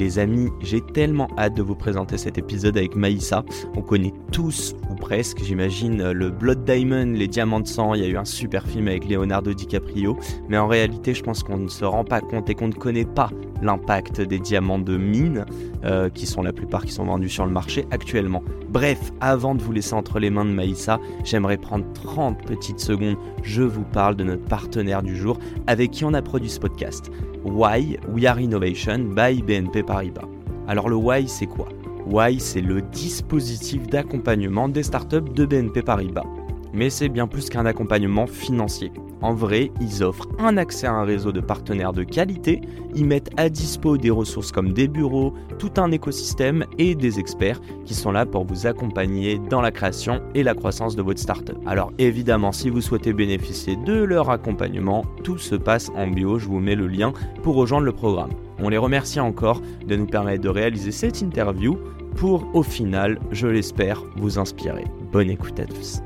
Les amis, j'ai tellement hâte de vous présenter cet épisode avec Maïssa. On connaît tous, ou presque, j'imagine, le Blood Diamond, les Diamants de sang. Il y a eu un super film avec Leonardo DiCaprio. Mais en réalité, je pense qu'on ne se rend pas compte et qu'on ne connaît pas l'impact des diamants de mine, euh, qui sont la plupart qui sont vendus sur le marché actuellement. Bref, avant de vous laisser entre les mains de Maïssa, j'aimerais prendre 30 petites secondes. Je vous parle de notre partenaire du jour avec qui on a produit ce podcast. Why We Are Innovation by BNP Paribas. Alors le Why c'est quoi? Why c'est le dispositif d'accompagnement des startups de BNP Paribas. Mais c'est bien plus qu'un accompagnement financier. En vrai, ils offrent un accès à un réseau de partenaires de qualité, ils mettent à dispo des ressources comme des bureaux, tout un écosystème et des experts qui sont là pour vous accompagner dans la création et la croissance de votre startup. Alors évidemment, si vous souhaitez bénéficier de leur accompagnement, tout se passe en bio, je vous mets le lien pour rejoindre le programme. On les remercie encore de nous permettre de réaliser cette interview pour au final, je l'espère, vous inspirer. Bonne écoute à tous.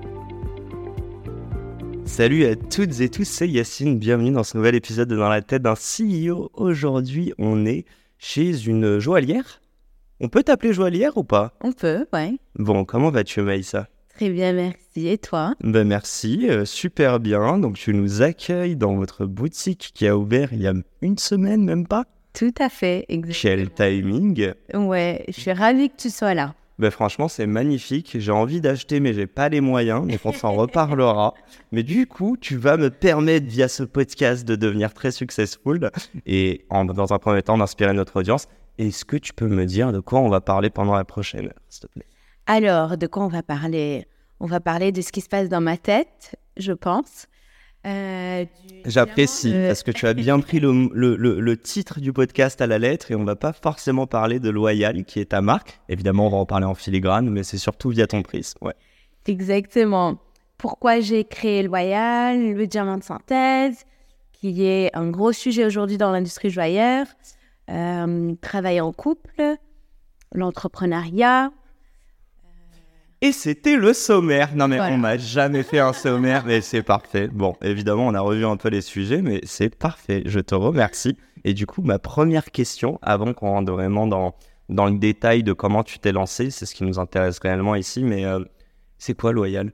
Salut à toutes et tous, c'est Yacine, bienvenue dans ce nouvel épisode de Dans la tête d'un CEO. Aujourd'hui, on est chez une joaillière. On peut t'appeler joaillière ou pas? On peut, ouais. Bon, comment vas-tu Maïssa? Très bien, merci. Et toi? Ben merci, euh, super bien. Donc tu nous accueilles dans votre boutique qui a ouvert il y a une semaine, même pas? Tout à fait, exactement. Quel timing Ouais, je suis ravie que tu sois là. Ben franchement, c'est magnifique. J'ai envie d'acheter, mais j'ai pas les moyens. Donc on s'en reparlera. Mais du coup, tu vas me permettre via ce podcast de devenir très successful et dans un premier temps d'inspirer notre audience. Est-ce que tu peux me dire de quoi on va parler pendant la prochaine heure, s'il te plaît? Alors, de quoi on va parler? On va parler de ce qui se passe dans ma tête, je pense. Euh, J'apprécie parce que tu as bien pris le, le- le- le titre du podcast à la lettre et on va pas forcément parler de Loyal qui est ta marque. Évidemment, on va en parler en filigrane, mais c'est surtout via ton prisme. Ouais. Exactement. Pourquoi j'ai créé Loyal, le diamant de synthèse, qui est un gros sujet aujourd'hui dans l'industrie joyeuse. Euh, travailler en couple, l'entrepreneuriat. Et c'était le sommaire. Non mais Voilà. on m'a jamais fait un sommaire, mais c'est parfait. Bon, évidemment, on a revu un peu les sujets, mais c'est parfait. Je te remercie. Et du coup, ma première question, avant qu'on rentre vraiment dans, dans le détail de comment tu t'es lancé, c'est ce qui nous intéresse réellement ici, mais euh, c'est quoi Loyal?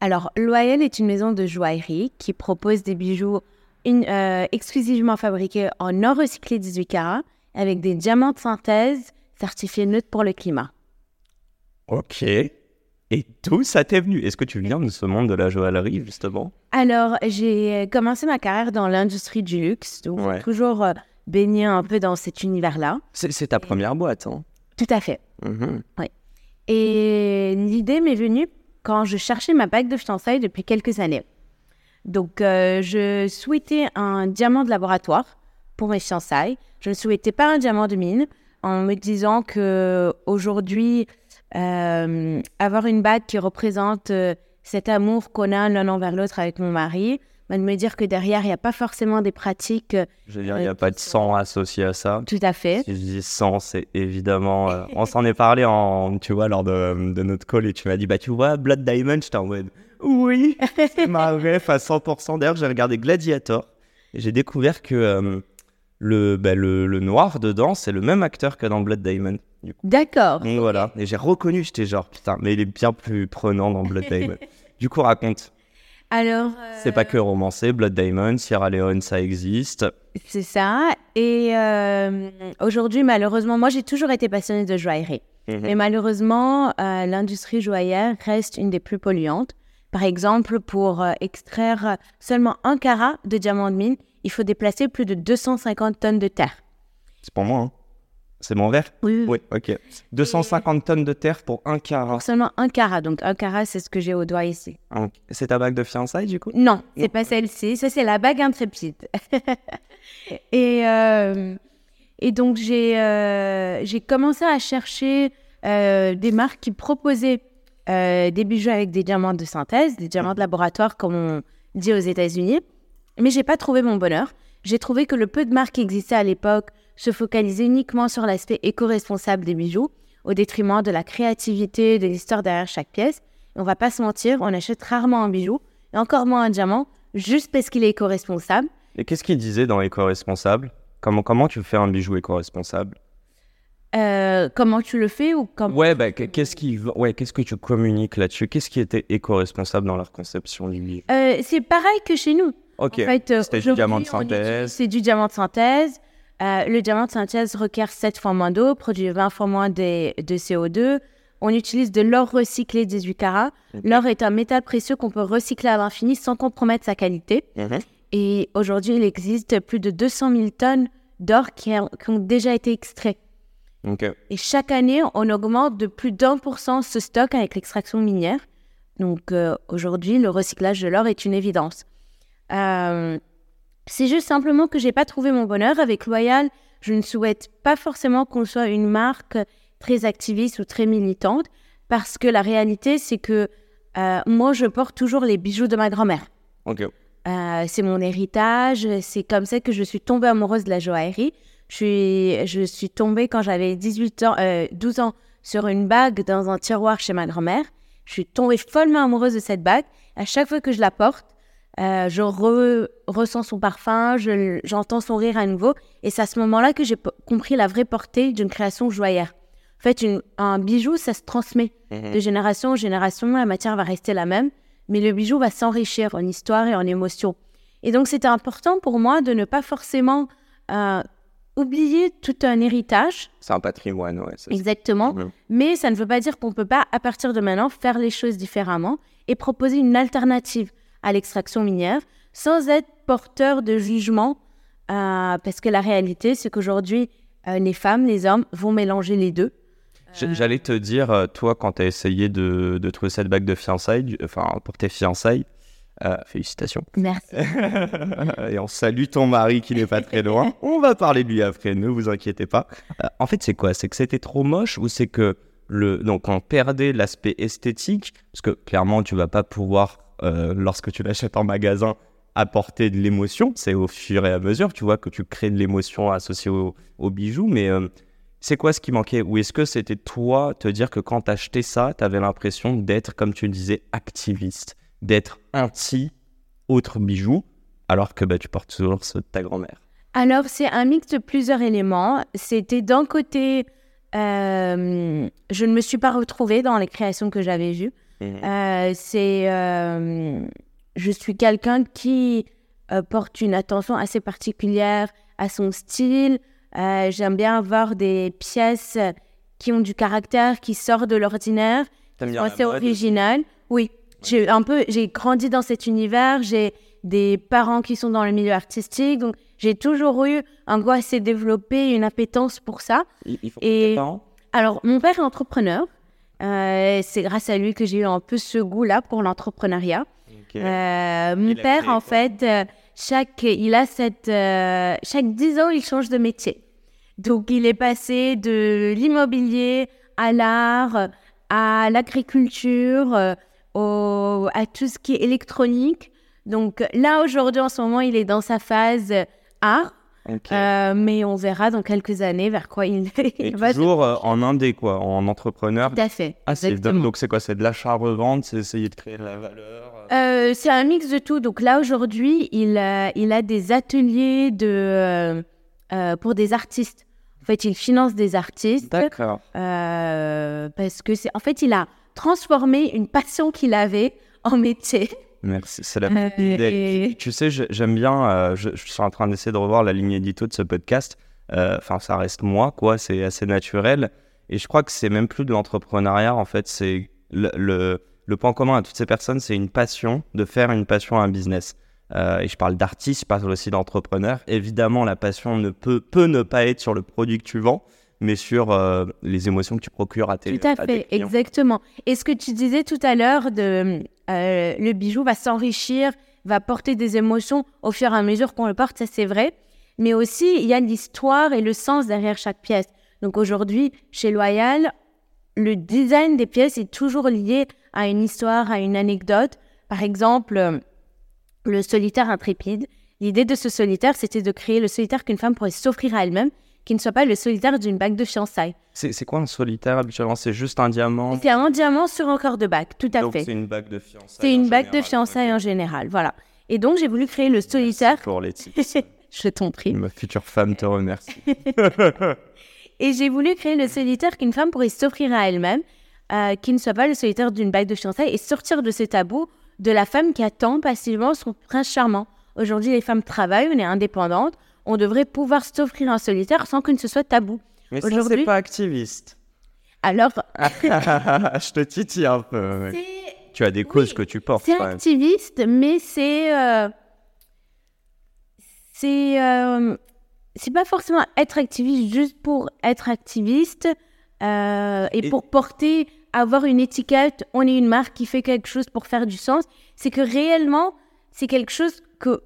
Alors, Loyal est une maison de joaillerie qui propose des bijoux une- euh, exclusivement fabriqués en or recyclé 18 carats avec des diamants de synthèse certifiés neutres pour le climat. Ok. Et d'où ça t'est venu? Est-ce que tu viens de ce monde de la joaillerie, justement? Alors, j'ai commencé ma carrière dans l'industrie du luxe, donc Ouais. toujours euh, baigné un peu dans cet univers-là. C'est c'est ta première boîte, hein? Tout à fait. Mhm. Et l'idée m'est venue quand je cherchais ma bague de fiançailles depuis quelques années. Donc, euh, je souhaitais un diamant de laboratoire pour mes fiançailles. Je ne souhaitais pas un diamant de mine en me disant que aujourd'hui, euh, avoir une bague qui représente euh, cet amour qu'on a l'un envers l'autre avec mon mari, bah, de me dire que derrière, il n'y a pas forcément des pratiques euh, Je veux dire, il n'y a pas de sang associé à ça. tout à fait. Si je dis sang, c'est évidemment. euh, on s'en est parlé en, tu vois, lors de, de notre call et tu m'as dit, bah, tu vois, Blood Diamond, j'étais en mode, oui, c'est ma ref à 100%. D'ailleurs, j'ai regardé Gladiator et j'ai découvert que euh, le, bah, le, le noir dedans, c'est le même acteur que dans Blood Diamond. Du coup. D'accord. Donc voilà. Et j'ai reconnu, j'étais genre, putain, mais il est bien plus prenant dans Blood Diamond. du coup, raconte. Alors, C'est pas que romancé, Blood Diamond, Sierra Leone, ça existe. C'est ça. Et euh, aujourd'hui, malheureusement, moi, j'ai toujours été passionnée de joaillerie. Mhm. Mais malheureusement, euh, l'industrie joaillère reste une des plus polluantes. Par exemple, pour euh, extraire seulement un carat de diamant de mine, il faut déplacer plus de 250 tonnes de terre. C'est pour moi, hein. C'est mon verre Oui, Oui, ok. 250 tonnes de terre pour un carat. Pour seulement un carat. Donc, un carat, c'est ce que j'ai au doigt ici. C'est ta bague de fiançailles, du coup? Non, c'est pas celle-ci. Ça, c'est la bague intrépide. et, euh, Et donc, j'ai euh, j'ai commencé à chercher euh, des marques qui proposaient des bijoux avec des diamants de synthèse, des diamants de laboratoire, comme on dit aux États-Unis. Mais j'ai pas trouvé mon bonheur. J'ai trouvé que le peu de marques qui existaient à l'époque se focalisaient uniquement sur l'aspect éco-responsable des bijoux, au détriment de la créativité, de l'histoire derrière chaque pièce. Et on va pas se mentir, on achète rarement un bijou, et encore moins un diamant, juste parce qu'il est éco-responsable. Et qu'est-ce qu'il disait dans éco-responsable? Comment, comment tu fais un bijou éco-responsable? Euh, comment tu le fais ou comme Ouais, bah, qu'est-ce qui, ouais, qu'est-ce que tu communiques là-dessus? Qu'est-ce qui était éco-responsable dans leur conception du bijou Euh, c'est pareil que chez nous. Ok, En fait, euh, du diamant de synthèse. C'est du diamant de synthèse. Euh, le diamant de synthèse requiert 7 fois moins d'eau, produit 20 fois moins de, de CO2. On utilise de l'or recyclé 18 carats. Ok. L'or est un métal précieux qu'on peut recycler à l'infini sans compromettre sa qualité. Mhm. Et aujourd'hui, il existe plus de 200 000 tonnes d'or qui, ont- qui ont déjà été extraits. Et chaque année, on augmente de plus d'un pour cent ce stock avec l'extraction minière. Donc euh, aujourd'hui, le recyclage de l'or est une évidence. Euh, c'est juste simplement que j'ai pas trouvé mon bonheur avec Loyal. Je ne souhaite pas forcément qu'on soit une marque très activiste ou très militante, parce que la réalité, c'est que euh, moi, je porte toujours les bijoux de ma grand-mère. Ok. Euh, c'est mon héritage. C'est comme ça que je suis tombée amoureuse de la joaillerie. Je suis, je suis tombée quand j'avais 18 ans, euh, 12 ans sur une bague dans un tiroir chez ma grand-mère. Je suis tombée follement amoureuse de cette bague. À chaque fois que je la porte, euh, je re- ressens son parfum, je- j'entends son rire à nouveau. Et c'est à ce moment-là que j'ai compris la vraie portée d'une création joaillère. En fait, une- un bijou, ça se transmet Mhm. de génération en génération, la matière va rester la même, mais le bijou va s'enrichir en histoire et en émotion. Et donc, c'était important pour moi de ne pas forcément euh, oublier tout un héritage, C'est un patrimoine, ça. exactement, Mhm. mais ça ne veut pas dire qu'on ne peut pas, à partir de maintenant, faire les choses différemment et proposer une alternative à l'extraction minière sans être porteur de jugement, euh, parce que la réalité, c'est qu'aujourd'hui, euh, les femmes, les hommes vont mélanger les deux. J- J'allais te dire, euh, toi, quand tu as essayé de, de trouver cette bague de fiançailles, enfin, pour tes fiançailles, euh, félicitations. Merci. Et on salue ton mari qui n'est pas très loin. On va parler de lui après, ne vous inquiétez pas. Euh, en fait, c'est quoi? C'est que c'était trop moche ou c'est que le donc on perdait l'aspect esthétique? Parce que clairement tu vas pas pouvoir euh, lorsque tu l'achètes en magasin apporter de l'émotion. C'est au fur et à mesure, tu vois, que tu crées de l'émotion associée au, au bijou. Mais euh, c'est quoi ce qui manquait? Ou est-ce que c'était toi te dire que quand t'achetais ça, t'avais l'impression d'être, comme tu le disais, activiste, d'être anti autre bijou, alors que bah, tu portes toujours ceux de ta grand-mère? Alors, c'est un mix de plusieurs éléments. C'était d'un côté, euh, je ne me suis pas retrouvée dans les créations que j'avais vues. Euh, c'est, euh, je suis quelqu'un qui euh, porte une attention assez particulière à son style. Euh, j'aime bien avoir des pièces qui ont du caractère, qui sortent de l'ordinaire, qui sont assez originales. Oui, j'ai un peu, j'ai grandi dans cet univers. J'ai des parents qui sont dans le milieu artistique, donc j'ai toujours eu un goût assez développé, une appétence pour ça. Il, il faut Et- parents? Alors, mon père est entrepreneur. Euh, c'est grâce à lui que j'ai eu un peu ce goût-là pour l'entrepreneuriat. Euh, mon père, en fait, euh, chaque, il a cette, chaque 10 ans, il change de métier. Donc, il est passé de l'immobilier à l'art, à l'agriculture, à tout ce qui est électronique. Donc, là, aujourd'hui, en ce moment, il est dans sa phase art. Euh, mais on verra dans quelques années vers quoi il, il va. toujours euh, en indé, quoi, en entrepreneur. Tout à fait. Ah, donc c'est quoi C'est de l'achat-revente C'est essayer de créer de la valeur euh, Euh, c'est un mix de tout. Donc là, aujourd'hui, il, a- il a des ateliers de, pour des artistes. En fait, il finance des artistes D'accord. parce que c'est. En fait, il a transformé une passion qu'il avait en métier. Merci, c'est la Euh, idée. et- Tu sais, j'aime bien, euh, je, je suis en train d'essayer de revoir la ligne édito de ce podcast. Euh, Enfin, ça reste moi, quoi, c'est assez naturel. Et je crois que c'est même plus de l'entrepreneuriat, en fait, c'est le, le, le point commun à toutes ces personnes, c'est une passion, de faire une passion à un business. Euh, et je parle d'artiste, je parle aussi d'entrepreneur. Évidemment, la passion ne peut, peut ne pas être sur le produit que tu vends, mais sur euh, les émotions que tu procures à tes Tout à tes fait, clients. exactement. Et ce que tu disais tout à l'heure, de euh, le bijou va s'enrichir, va porter des émotions au fur et à mesure qu'on le porte, ça c'est vrai. mais aussi il y a l'histoire et le sens derrière chaque pièce. Donc aujourd'hui, chez Loyal, le design des pièces est toujours lié à une histoire, à une anecdote. Par exemple, euh, le solitaire intrépide. L'idée de ce solitaire, c'était de créer le solitaire qu'une femme pourrait s'offrir à elle-même, qui ne soit pas le solitaire d'une bague de fiançailles. C'est c'est quoi un solitaire habituellement? C'est juste un diamant? C'est un diamant sur un corps de bague, tout à Donc fait. c'est une bague de fiançailles. C'est une bague de fiançailles en général, voilà. Et donc, j'ai voulu créer le solitaire. Pour les tips. Je t'en prie. Ma future femme te remercie. Et j'ai voulu créer le solitaire qu'une femme pourrait s'offrir à elle-même, euh, qui ne soit pas le solitaire d'une bague de fiançailles, et sortir de ce tabou de la femme qui attend passivement son prince charmant. Aujourd'hui, les femmes travaillent, on est indépendantes, on devrait pouvoir s'offrir un solitaire sans que ce soit tabou. Mais ça, c'est pas activiste. Alors, Je te titille un peu. Tu as des causes que tu portes c'est même. activiste, mais c'est. euh, c'est. euh, c'est pas forcément être activiste juste pour être activiste euh, et, Et- pour porter, avoir une étiquette, on est une marque qui fait quelque chose pour faire du sens. C'est que réellement, c'est quelque chose que,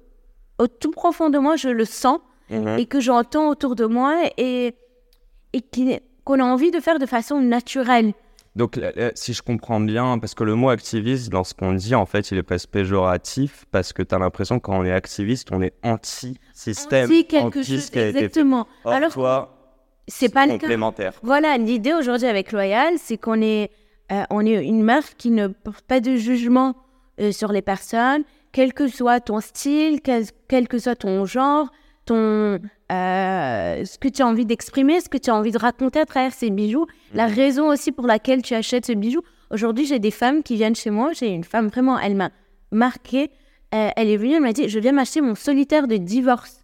au tout profond de moi, je le sens Mhm. et que j'entends autour de moi et, et qu'on a envie de faire de façon naturelle. Donc, si je comprends bien, parce que le mot activiste, dans ce qu'on dit, en fait, il est presque péjoratif, parce que tu as l'impression que quand on est activiste, on est anti-système, Si quelque anti chose, été exactement. Or, Alors, toi, c'est pas le cas. complémentaire. Voilà, l'idée aujourd'hui avec Loyal, c'est qu'on est, euh, on est une marque qui ne porte pas de jugement euh, sur les personnes, quel que soit ton style, quel, quel que soit ton genre, ton, euh, ce que tu as envie d'exprimer, ce que tu as envie de raconter à travers ces bijoux, la raison aussi pour laquelle tu achètes ce bijou. Aujourd'hui, j'ai des femmes qui viennent chez moi. J'ai une femme vraiment, elle m'a marquée. Euh, elle est venue, elle m'a dit, je viens m'acheter mon solitaire de divorce.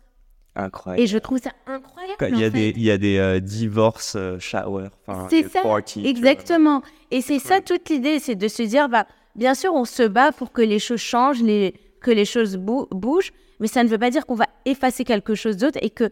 Incroyable. Et je trouve ça incroyable. Il y a des, il y a des euh, divorce euh, shower. C'est des ça, parties. Exactement. Et c'est ça toute l'idée, c'est de se dire, bah, bien sûr, on se bat pour que les choses changent, les, que les choses bou- bougent, mais ça ne veut pas dire qu'on va effacer quelque chose d'autre et que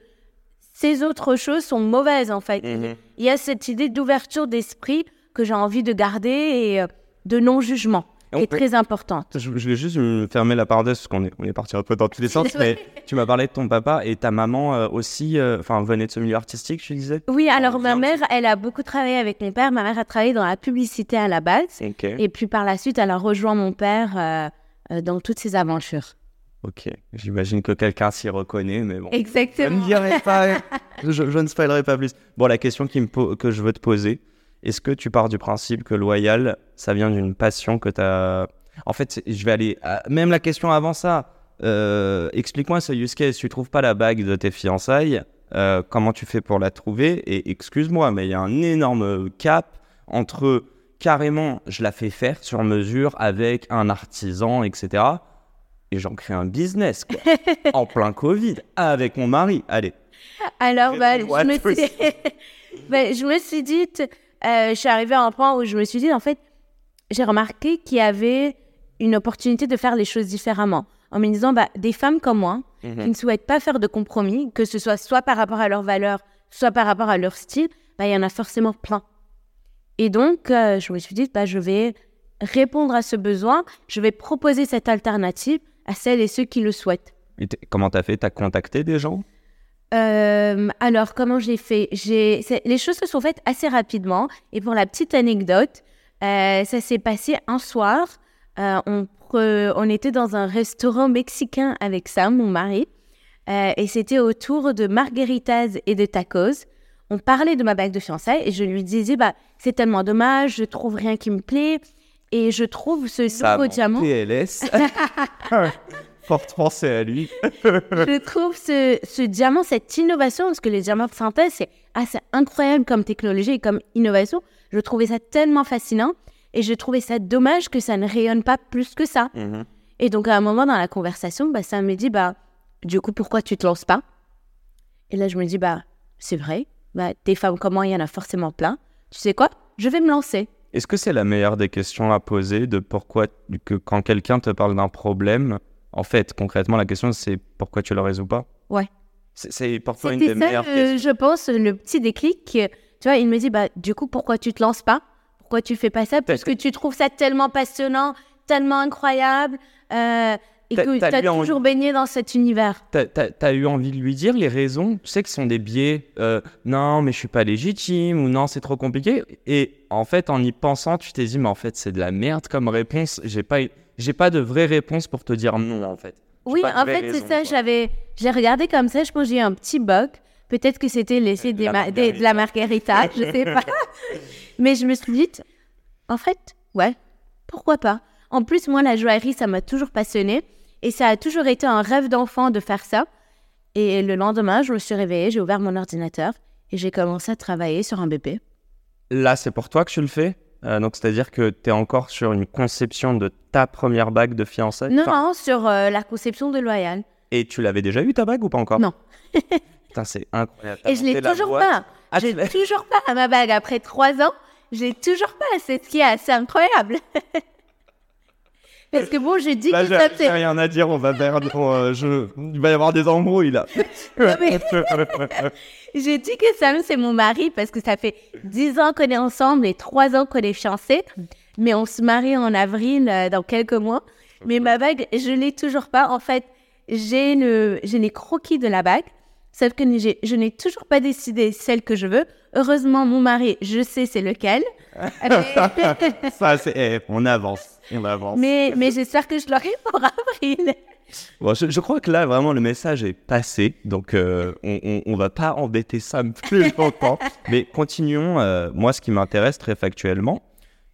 ces autres choses sont mauvaises, en fait. Mhm. Il y a cette idée d'ouverture d'esprit que j'ai envie de garder et euh, de non-jugement, est très importante. Je, je vais juste me fermer la parenthèse parce qu'on est, on est parti un peu dans tous les sens, mais tu m'as parlé de ton papa et ta maman euh, aussi, euh, enfin, venait de ce milieu artistique, tu disais? Oui, alors ma mère, elle a beaucoup travaillé avec mon père. Ma mère a travaillé dans la publicité à la base. Ok. Et puis par la suite, elle a rejoint mon père euh, euh, dans toutes ses aventures. Ok. J'imagine que quelqu'un s'y reconnaît, mais bon. Je Exactement. ne dirai pas. je, je ne spoilerai pas plus. Bon, la question qui me po- que je veux te poser, est-ce que tu pars du principe que loyal, ça vient d'une passion que tu as. En fait, je vais aller. à- Même la question avant ça. euh, Explique-moi ce use case. Tu trouves pas la bague de tes fiançailles. euh, comment tu fais pour la trouver? Et excuse-moi, mais il y a un énorme cap entre carrément, je la fais faire sur mesure avec un artisan, etc. Et j'en crée un business, quoi. en plein Covid, avec mon mari. Allez. Alors, bah, je, me suis... bah, je me suis dit, euh, je suis arrivée à un point où je me suis dit, en fait, j'ai remarqué qu'il y avait une opportunité de faire les choses différemment. En me disant, bah, des femmes comme moi, qui ne souhaitent pas faire de compromis, que ce soit soit par rapport à leurs valeurs, soit par rapport à leur style, bah, il y en a forcément plein. Et donc, euh, je me suis dit, bah, je vais répondre à ce besoin, je vais proposer cette alternative à celles et ceux qui le souhaitent. Et comment t'as fait? T'as contacté des gens? Euh, alors, comment j'ai fait? J'ai... Les choses se sont faites assez rapidement. Et pour la petite anecdote, euh, ça s'est passé un soir. Euh, on, pre- on était dans un restaurant mexicain avec Sam, mon mari. Euh, et c'était autour de margaritas et de tacos. On parlait de ma bague de fiançailles et je lui disais, bah, c'est tellement dommage, je trouve rien qui me plaît. Et je trouve ce nouveau diamant. PLS. Forte pensée à lui. je trouve ce, ce diamant, cette innovation, parce que les diamants de synthèse, c'est assez incroyable comme technologie et comme innovation. Je trouvais ça tellement fascinant et je trouvais ça dommage que ça ne rayonne pas plus que ça. Mhm. Et donc, à un moment dans la conversation, bah, ça me dit, bah, du coup, pourquoi tu te lances pas? Et là, je me dis, bah, c'est vrai, bah, des femmes comme moi, il y en a forcément plein. Tu sais quoi? Je vais me lancer. Est-ce que c'est la meilleure des questions à poser de pourquoi que quand quelqu'un te parle d'un problème, en fait, concrètement, la question c'est pourquoi tu le résous pas? Ouais. C'est- C'est pour toi une des ça, meilleures euh, questions. je pense, le petit déclic. Tu vois, il me dit, bah, du coup, pourquoi tu te lances pas? Pourquoi tu fais pas ça? Parce que tu trouves ça tellement passionnant, tellement incroyable. Euh, et que tu as envie- toujours baigné dans cet univers. T'as- t'as eu envie de lui dire les raisons, tu sais que ce sont des biais, euh, non mais je suis pas légitime ou non c'est trop compliqué. Et en fait en y pensant tu t'es dit mais en fait c'est de la merde comme réponse, j'ai pas, j'ai pas de vraie réponse pour te dire non en fait. Oui, de en fait, c'est ça. J'avais, j'ai regardé comme ça. Je pense que j'ai eu un petit bug. Peut-être que c'était l'effet des La ma- des- de la margarita, je sais pas. Mais je me suis dit, en fait, ouais, pourquoi pas. En plus, moi, la joaillerie, ça m'a toujours passionnée. Et ça a toujours été un rêve d'enfant de faire ça. Et le lendemain, je me suis réveillée, j'ai ouvert mon ordinateur et j'ai commencé à travailler sur un bébé. Là c'est pour toi que tu le fais, Euh, donc c'est à dire que t'es encore sur une conception de ta première bague de fiançailles. Non, Enfin, non, sur euh, la conception de Loyal. Et tu l'avais déjà eu ta bague ou pas encore? Non. Putain c'est incroyable. Et je l'ai la toujours boîte. pas. Ah, tu j'ai l'as- toujours pas ma bague après trois ans. J'ai toujours pas. C'est ce qui est assez incroyable. Parce que bon, j'ai dit Là, que ça fait. rien à dire, on va perdre. euh, je... Il va y avoir des embrouilles là. mais- J'ai dit que Sam, c'est mon mari parce que ça fait dix ans qu'on est ensemble et trois ans qu'on est fiancés. Mais on se marie en avril euh, dans quelques mois. Mais ma bague, je l'ai toujours pas. En fait, j'ai le, j'ai les croquis de la bague. Sauf que je n'ai toujours pas décidé celle que je veux. Heureusement, mon mari, je sais c'est lequel. Ça, c'est. eh, on avance. On avance. mais mais j'espère que je l'aurai pour avril. Bon, je, je crois que là, vraiment, le message est passé. Donc, euh, on, on va pas embêter Sam plus longtemps. Mais continuons. euh, moi, ce qui m'intéresse très factuellement,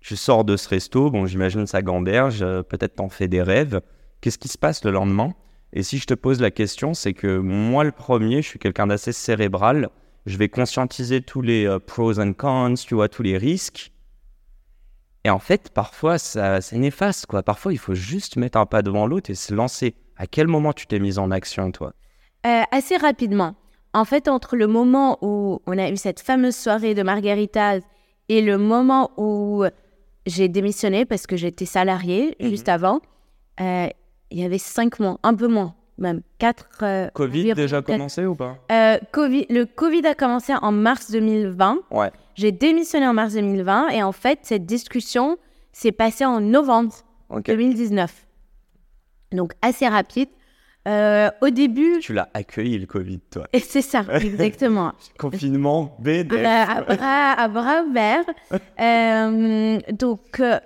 tu sors de ce resto. Bon, j'imagine ça gamberge. euh, Peut-être t'en fais des rêves. Qu'est-ce qui se passe le lendemain? Et si je te pose la question, c'est que moi, le premier, je suis quelqu'un d'assez cérébral. Je vais conscientiser tous les euh, pros and cons, tu vois, tous les risques. Et en fait, parfois, ça, c'est néfaste, quoi. Parfois, il faut juste mettre un pas devant l'autre et se lancer. À quel moment tu t'es mise en action, toi? Euh, assez rapidement. En fait, entre le moment où on a eu cette fameuse soirée de margaritas et le moment où j'ai démissionné parce que j'étais salariée Mhm. juste avant, euh, il y avait cinq mois, un peu moins, même quatre. euh, Covid environ, déjà commencé ou pas? Euh, Covid, le Covid a commencé en mars 2020. Ouais. J'ai démissionné en mars 2020 et en fait, cette discussion s'est passée en novembre Ok. 2019. Donc, assez rapide. Euh, au début, Tu l'as accueilli, le Covid, toi. et c'est ça, exactement. Confinement, BD. À, bras, à bras ouverts. Euh, donc, euh,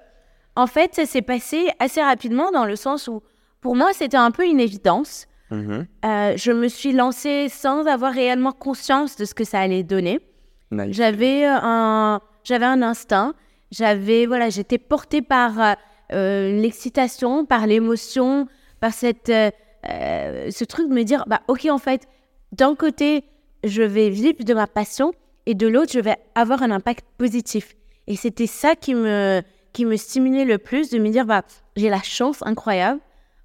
en fait, ça s'est passé assez rapidement dans le sens où, pour moi, c'était un peu une évidence. Mhm. Euh, je me suis lancée sans avoir réellement conscience de ce que ça allait donner. Nice. J'avais un, j'avais un instinct. J'avais, voilà, j'étais portée par euh, euh, l'excitation, par l'émotion, par cette, euh, euh, ce truc de me dire, bah, ok, en fait, d'un côté, je vais vivre de ma passion et de l'autre, je vais avoir un impact positif. Et c'était ça qui me, qui me stimulait le plus, de me dire, bah, j'ai la chance incroyable,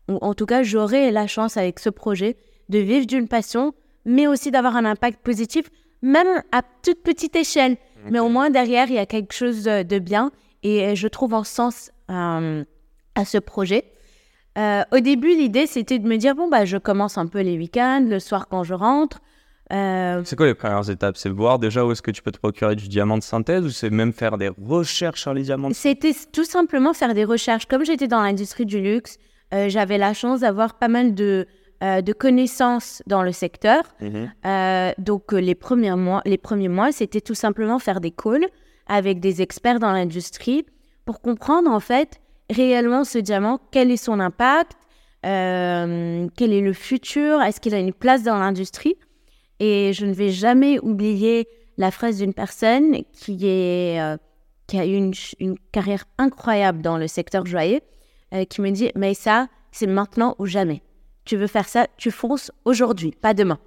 ou en tout cas, j'aurai la chance avec ce projet de vivre d'une passion, mais aussi d'avoir un impact positif, même à toute petite échelle. Mais au moins, derrière, il y a quelque chose de de bien et euh, je trouve un sens euh, à ce projet. Euh, au début, l'idée, c'était de me dire, bon, bah, je commence un peu les week-ends, le soir quand je rentre. Euh, C'est quoi les premières étapes? C'est voir déjà où est-ce que tu peux te procurer du diamant de synthèse ou c'est même faire des recherches sur les diamants de C'était tout simplement faire des recherches. Comme j'étais dans l'industrie du luxe, euh, j'avais la chance d'avoir pas mal de, euh, de connaissances dans le secteur. Mhm. Euh, donc, euh, les premiers mois, les premiers mois, c'était tout simplement faire des calls avec des experts dans l'industrie pour comprendre en fait réellement ce diamant, quel est son impact, euh, quel est le futur, est-ce qu'il a une place dans l'industrie? Et je ne vais jamais oublier la phrase d'une personne qui, est, euh, qui a eu une, une carrière incroyable dans le secteur joaillier, euh, qui me dit, mais ça, c'est maintenant ou jamais. Tu veux faire ça, tu fonces aujourd'hui, pas demain.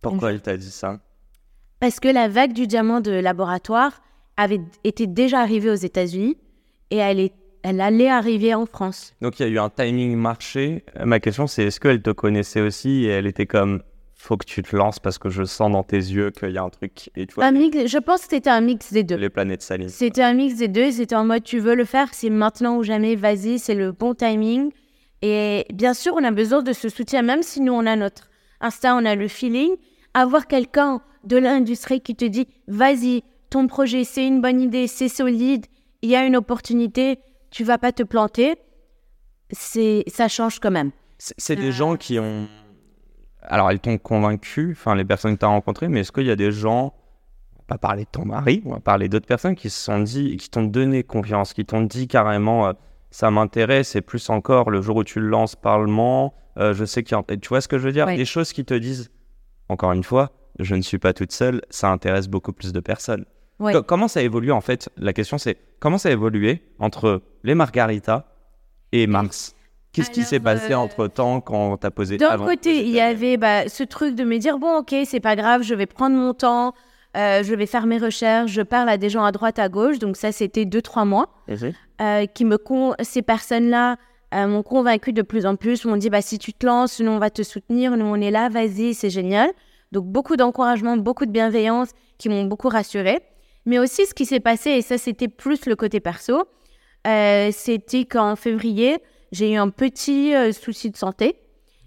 Pourquoi il t'a dit ça? Parce que la vague du diamant de laboratoire avait été déjà arrivée aux États-Unis et elle, est, elle allait arriver en France. Donc il y a eu un timing marché. Euh, Ma question c'est est-ce qu'elle te connaissait aussi et elle était comme faut que tu te lances parce que je sens dans tes yeux qu'il y a un truc et tu vois Un mix, je pense que c'était un mix des deux. les planètes s'alignent. C'était un mix des deux. C'était en mode tu veux le faire, c'est maintenant ou jamais, vas-y, c'est le bon timing. Et bien sûr, on a besoin de ce soutien, même si nous on a notre instinct, on a le feeling. Avoir quelqu'un de l'industrie qui te dit vas-y, ton projet c'est une bonne idée, c'est solide, il y a une opportunité, tu vas pas te planter, c'est ça change quand même. C'est c'est des gens qui ont. Alors, ils t'ont convaincu, enfin, les personnes que tu as rencontrées, mais est-ce qu'il y a des gens, on va pas parler de ton mari, on va parler d'autres personnes qui se sont dit, qui t'ont donné confiance, qui t'ont dit carrément, euh, ça m'intéresse, et plus encore, le jour où tu le lances, parlement, euh, je sais qu'il y a. Tu vois ce que je veux dire? Ouais. Des choses qui te disent, encore une fois, je ne suis pas toute seule, ça intéresse beaucoup plus de personnes. Ouais. Comment ça évolue en fait? La question c'est comment ça a évolué entre les margaritas et Mars? Qu'est-ce qui s'est passé euh, entre temps quand t'as posé D'un côté, il y avait bah, ce truc de me dire bon, ok, c'est pas grave, je vais prendre mon temps, euh, je vais faire mes recherches, je parle à des gens à droite, à gauche. Donc, ça, c'était deux, trois mois. euh, qui me con- ces personnes-là euh, m'ont convaincu de plus en plus, m'ont dit bah si tu te lances, nous on va te soutenir, nous on est là, vas-y, c'est génial. Donc beaucoup d'encouragement, beaucoup de bienveillance qui m'ont beaucoup rassurée. Mais aussi ce qui s'est passé, et ça c'était plus le côté perso, euh, c'était qu'en février, j'ai eu un petit euh, souci de santé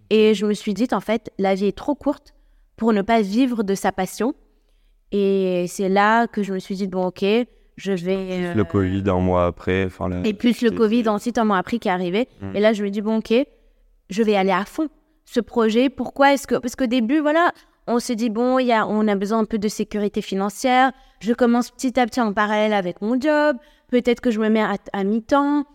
et je me suis dit en fait la vie est trop courte pour ne pas vivre de sa passion. Et c'est là que je me suis dit bon ok, je vais... Le euh, Covid un mois après, enfin la- et plus le Covid ensuite un mois après qui est arrivé. Mm. Et là, je me dis, bon, ok, je vais aller à fond. Ce projet, pourquoi est-ce que... Parce qu'au début, voilà, on se dit, bon, y a, on a besoin un peu de sécurité financière. Je commence petit à petit en parallèle avec mon job. Peut-être que je me mets à, à mi-temps.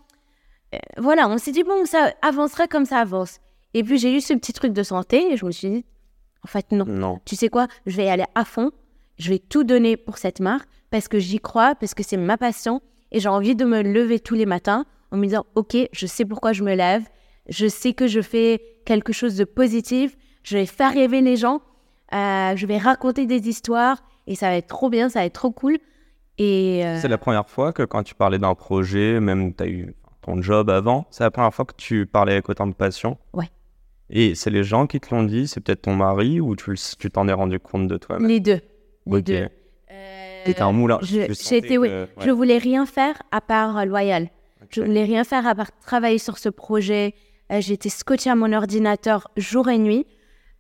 Euh, voilà, on s'est dit, bon, ça avancera comme ça avance. Et puis, j'ai eu ce petit truc de santé et je me suis dit, en fait, non Non. tu sais quoi, je vais y aller à fond, je vais tout donner pour cette marque parce que j'y crois, parce que c'est ma passion et j'ai envie de me lever tous les matins en me disant, ok, je sais pourquoi je me lève, je sais que je fais quelque chose de positif, je vais faire rêver les gens, euh, je vais raconter des histoires et ça va être trop bien, ça va être trop cool. Et euh, C'est la première fois que quand tu parlais d'un projet, même tu as eu ton job avant, c'est la première fois que tu parlais avec autant de passion Ouais. Et c'est les gens qui te l'ont dit, c'est peut-être ton mari ou tu t'en es rendu compte de toi-même? Les deux, les Ok. deux. Euh, T'étais un moulin. je- j'étais, oui, que- Je voulais rien faire à part euh, Loyal. Je voulais rien faire à part travailler sur ce projet. Euh, J'étais scotchée à mon ordinateur jour et nuit.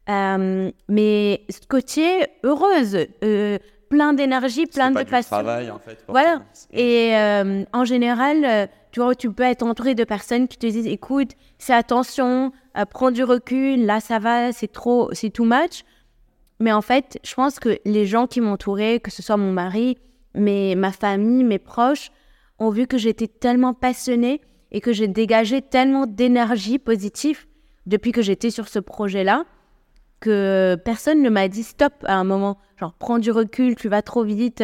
Euh, mais scotchée, heureuse, euh, plein d'énergie, C'était plein pas de du passion. travail, en fait, Voilà. Et euh, en général, euh, tu vois, tu peux être entouré de personnes qui te disent écoute, fais attention, euh, prends du recul, là ça va, c'est trop, c'est too much. Mais en fait, je pense que les gens qui m'entouraient, que ce soit mon mari, mes, ma famille, mes proches, ont vu que j'étais tellement passionnée et que j'ai dégagé tellement d'énergie positive depuis que j'étais sur ce projet-là que personne ne m'a dit stop à un moment. Genre, prends du recul, tu vas trop vite.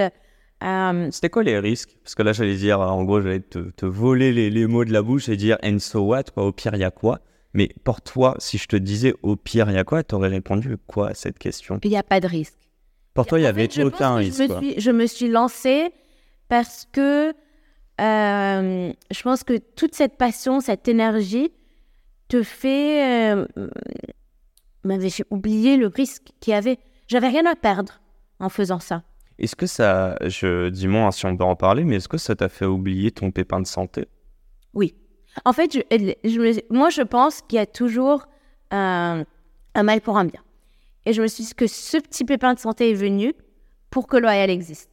Euh, C'était quoi les risques? Parce que là, j'allais dire, en gros, j'allais te, te voler les, les mots de la bouche et dire and so what? Quoi, Au pire, il y a quoi Mais pour toi, si je te disais au pire, il y a quoi T'aurais répondu quoi à cette question il n'y a pas de risque. Pour toi, il y En avait fait, je pense aucun que risque. Je me, quoi. suis, je me suis lancée parce que euh, je pense que toute cette passion, cette énergie te fait euh, m'avait fait oublier le risque qu'il y avait. J'avais rien à perdre en faisant ça. Est-ce que ça, je dis-moi si on peut en parler, mais est-ce que ça t'a fait oublier ton pépin de santé? Oui. En fait, je, moi, je pense qu'il y a toujours un, un mal pour un bien. Et je me suis dit que ce petit pépin de santé est venu pour que Loyal existe.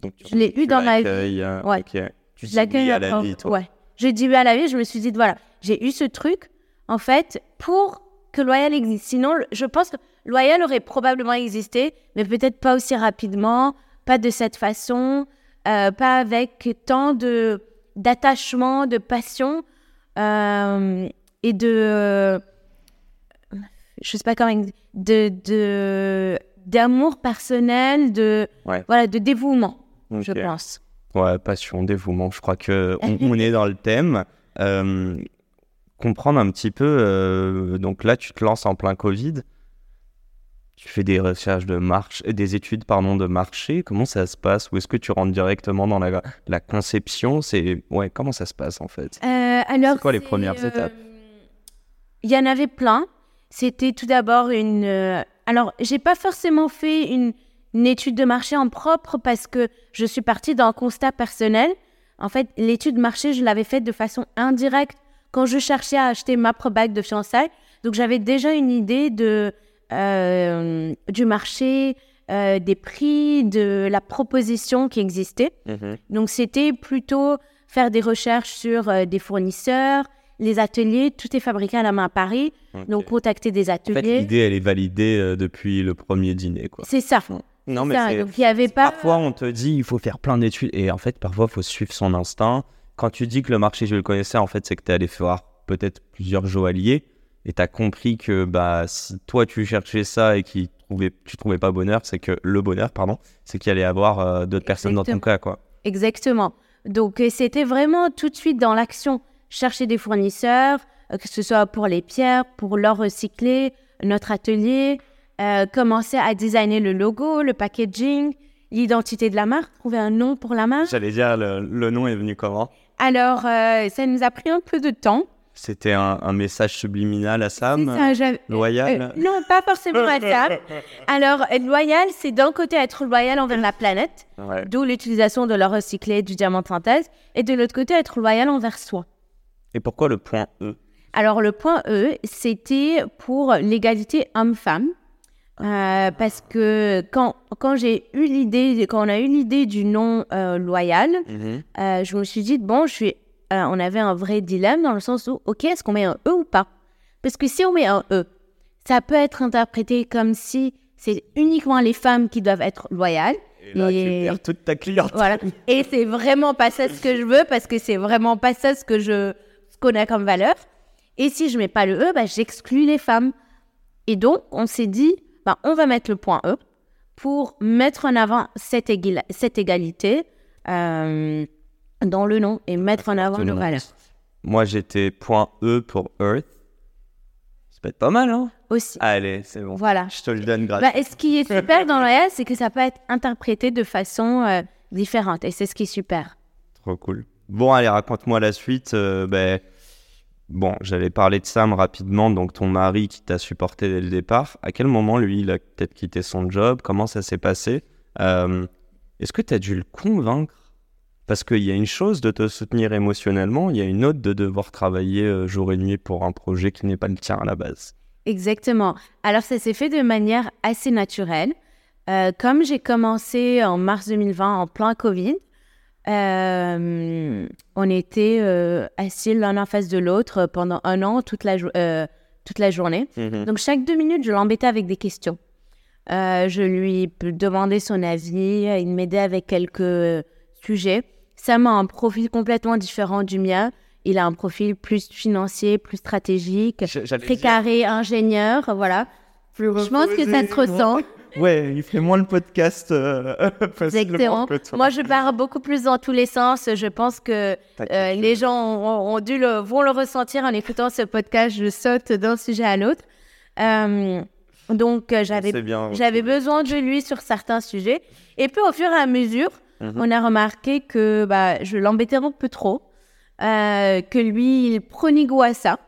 Donc, tu- Je l'ai eu dans ma vie. euh, Ouais. ok. Tu dis oui à la vie, toi. Ouais. J'ai dit oui à la vie, je me suis dit, voilà, j'ai eu ce truc, en fait, pour que Loyal existe. Sinon, je pense que Loyal aurait probablement existé, mais peut-être pas aussi rapidement, pas de cette façon, euh, pas avec tant de d'attachement, de passion euh, et de, je sais pas comment, de de d'amour personnel, de Ouais. voilà, de dévouement, je pense. Ouais, passion, dévouement. Je crois que on, on est dans le thème. Euh, comprendre un petit peu. euh, donc là, tu te lances en plein Covid. Tu fais des recherches de marche, euh, des études pardon de marché. Comment ça se passe? Ou est-ce que tu rentres directement dans la, la conception? C'est ouais. Comment ça se passe en fait? Euh, alors, C'est quoi les premières euh, étapes? Il y en avait plein. C'était tout d'abord une. Alors, j'ai pas forcément fait une, une étude de marché en propre parce que je suis partie d'un constat personnel. En fait, l'étude de marché, je l'avais faite de façon indirecte quand je cherchais à acheter ma propre bague de fiançailles. Donc, j'avais déjà une idée de, euh, du marché, euh, des prix, de la proposition qui existait. Donc, c'était plutôt faire des recherches sur euh, des fournisseurs, les ateliers, tout est fabriqué à la main à Paris. Donc, contacter des en fait, ateliers. l'idée, elle est validée depuis le premier dîner, quoi. c'est ça. Non, C'est mais ça. c'est- Donc, il n'y avait pas. Parfois, on te dit il faut faire plein d'études et en fait, parfois, il faut suivre son instinct. Quand tu dis que le marché, je le connaissais, en fait, c'est que tu es allé voir peut-être plusieurs joailliers et tu as compris que bah, si toi, tu cherchais ça et que trouvais, tu trouvais pas bonheur, c'est que le bonheur, pardon, c'est qu'il allait y avoir euh, d'autres personnes dans ton cas. Quoi. Exactement. Donc, euh, c'était vraiment tout de suite dans l'action. Chercher des fournisseurs, euh, que ce soit pour les pierres, pour l'or recyclé, notre atelier, euh, commencer à designer le logo, le packaging, l'identité de la marque, trouver un nom pour la marque. J'allais dire, le, le nom est venu comment? Alors, euh, ça nous a pris un peu de temps. C'était un, un message subliminal à Sam, ça, j'avais- loyal. Euh, non, pas forcément à ça. Alors, être loyal, c'est d'un côté être loyal envers la planète, Ouais. d'où l'utilisation de l'or recyclé, du diamant de synthèse, et de l'autre côté être loyal envers soi. Et pourquoi le point E? Alors, le point E, c'était pour l'égalité homme-femme. Euh, parce que quand, quand j'ai eu l'idée, quand on a eu l'idée du nom euh, loyal, Mhm. euh, je me suis dit, bon, je suis, euh, on avait un vrai dilemme dans le sens où, ok, est-ce qu'on met un E ou pas? Parce que si on met un E, ça peut être interprété comme si c'est uniquement les femmes qui doivent être loyales. Et là, Et- tu perds toute ta clientèle. Voilà. Et c'est vraiment pas ça ce que je veux parce que c'est vraiment pas ça ce que je a comme valeur. Et si je mets pas le E, bah, j'exclus les femmes. Et donc, on s'est dit, bah, on va mettre le point E pour mettre en avant cette égalité euh, dans le nom et mettre en avant nos valeurs Moi, j'étais point E pour Earth. Ça peut être pas mal, hein aussi. Allez, c'est bon. Voilà. Je te le donne gratuit. Bah, et ce qui est super dans Loyal, c'est que ça peut être interprété de façon euh, différente. Et c'est ce qui est super. Trop cool. Bon, allez, raconte-moi la suite. euh, ben, bon, j'allais parler de Sam rapidement, donc ton mari qui t'a supporté dès le départ. À quel moment, lui, il a peut-être quitté son job? Comment ça s'est passé? Euh, Est-ce que tu as dû le convaincre Parce qu'il y a une chose de te soutenir émotionnellement, il y a une autre de devoir travailler euh, jour et nuit pour un projet qui n'est pas le tien à la base. Exactement. Alors, ça s'est fait de manière assez naturelle. Euh, comme j'ai commencé en mars 2020 en plein Covid, euh, on était euh, assis l'un en face de l'autre pendant un an, toute la, jo- toute la journée. Donc, chaque deux minutes, je l'embêtais avec des questions. Je lui demandais son avis, il m'aidait avec quelques sujets. Sam a un profil complètement différent du mien. Il a un profil plus financier, plus stratégique, très carré, ingénieur, voilà. Je pense que ça se ressent. Ouais, il fait moins le podcast euh, Exactement. Moi, je pars beaucoup plus dans tous les sens. Je pense que euh, les gens ont, ont dû le, vont le ressentir en écoutant ce podcast. Je saute d'un sujet à l'autre. Euh, donc, euh, j'avais. J'avais besoin de lui sur certains sujets. Et puis, au fur et à mesure, Mhm. on a remarqué que bah, je l'embêtais un peu trop, euh, que lui, il prenait goût à ça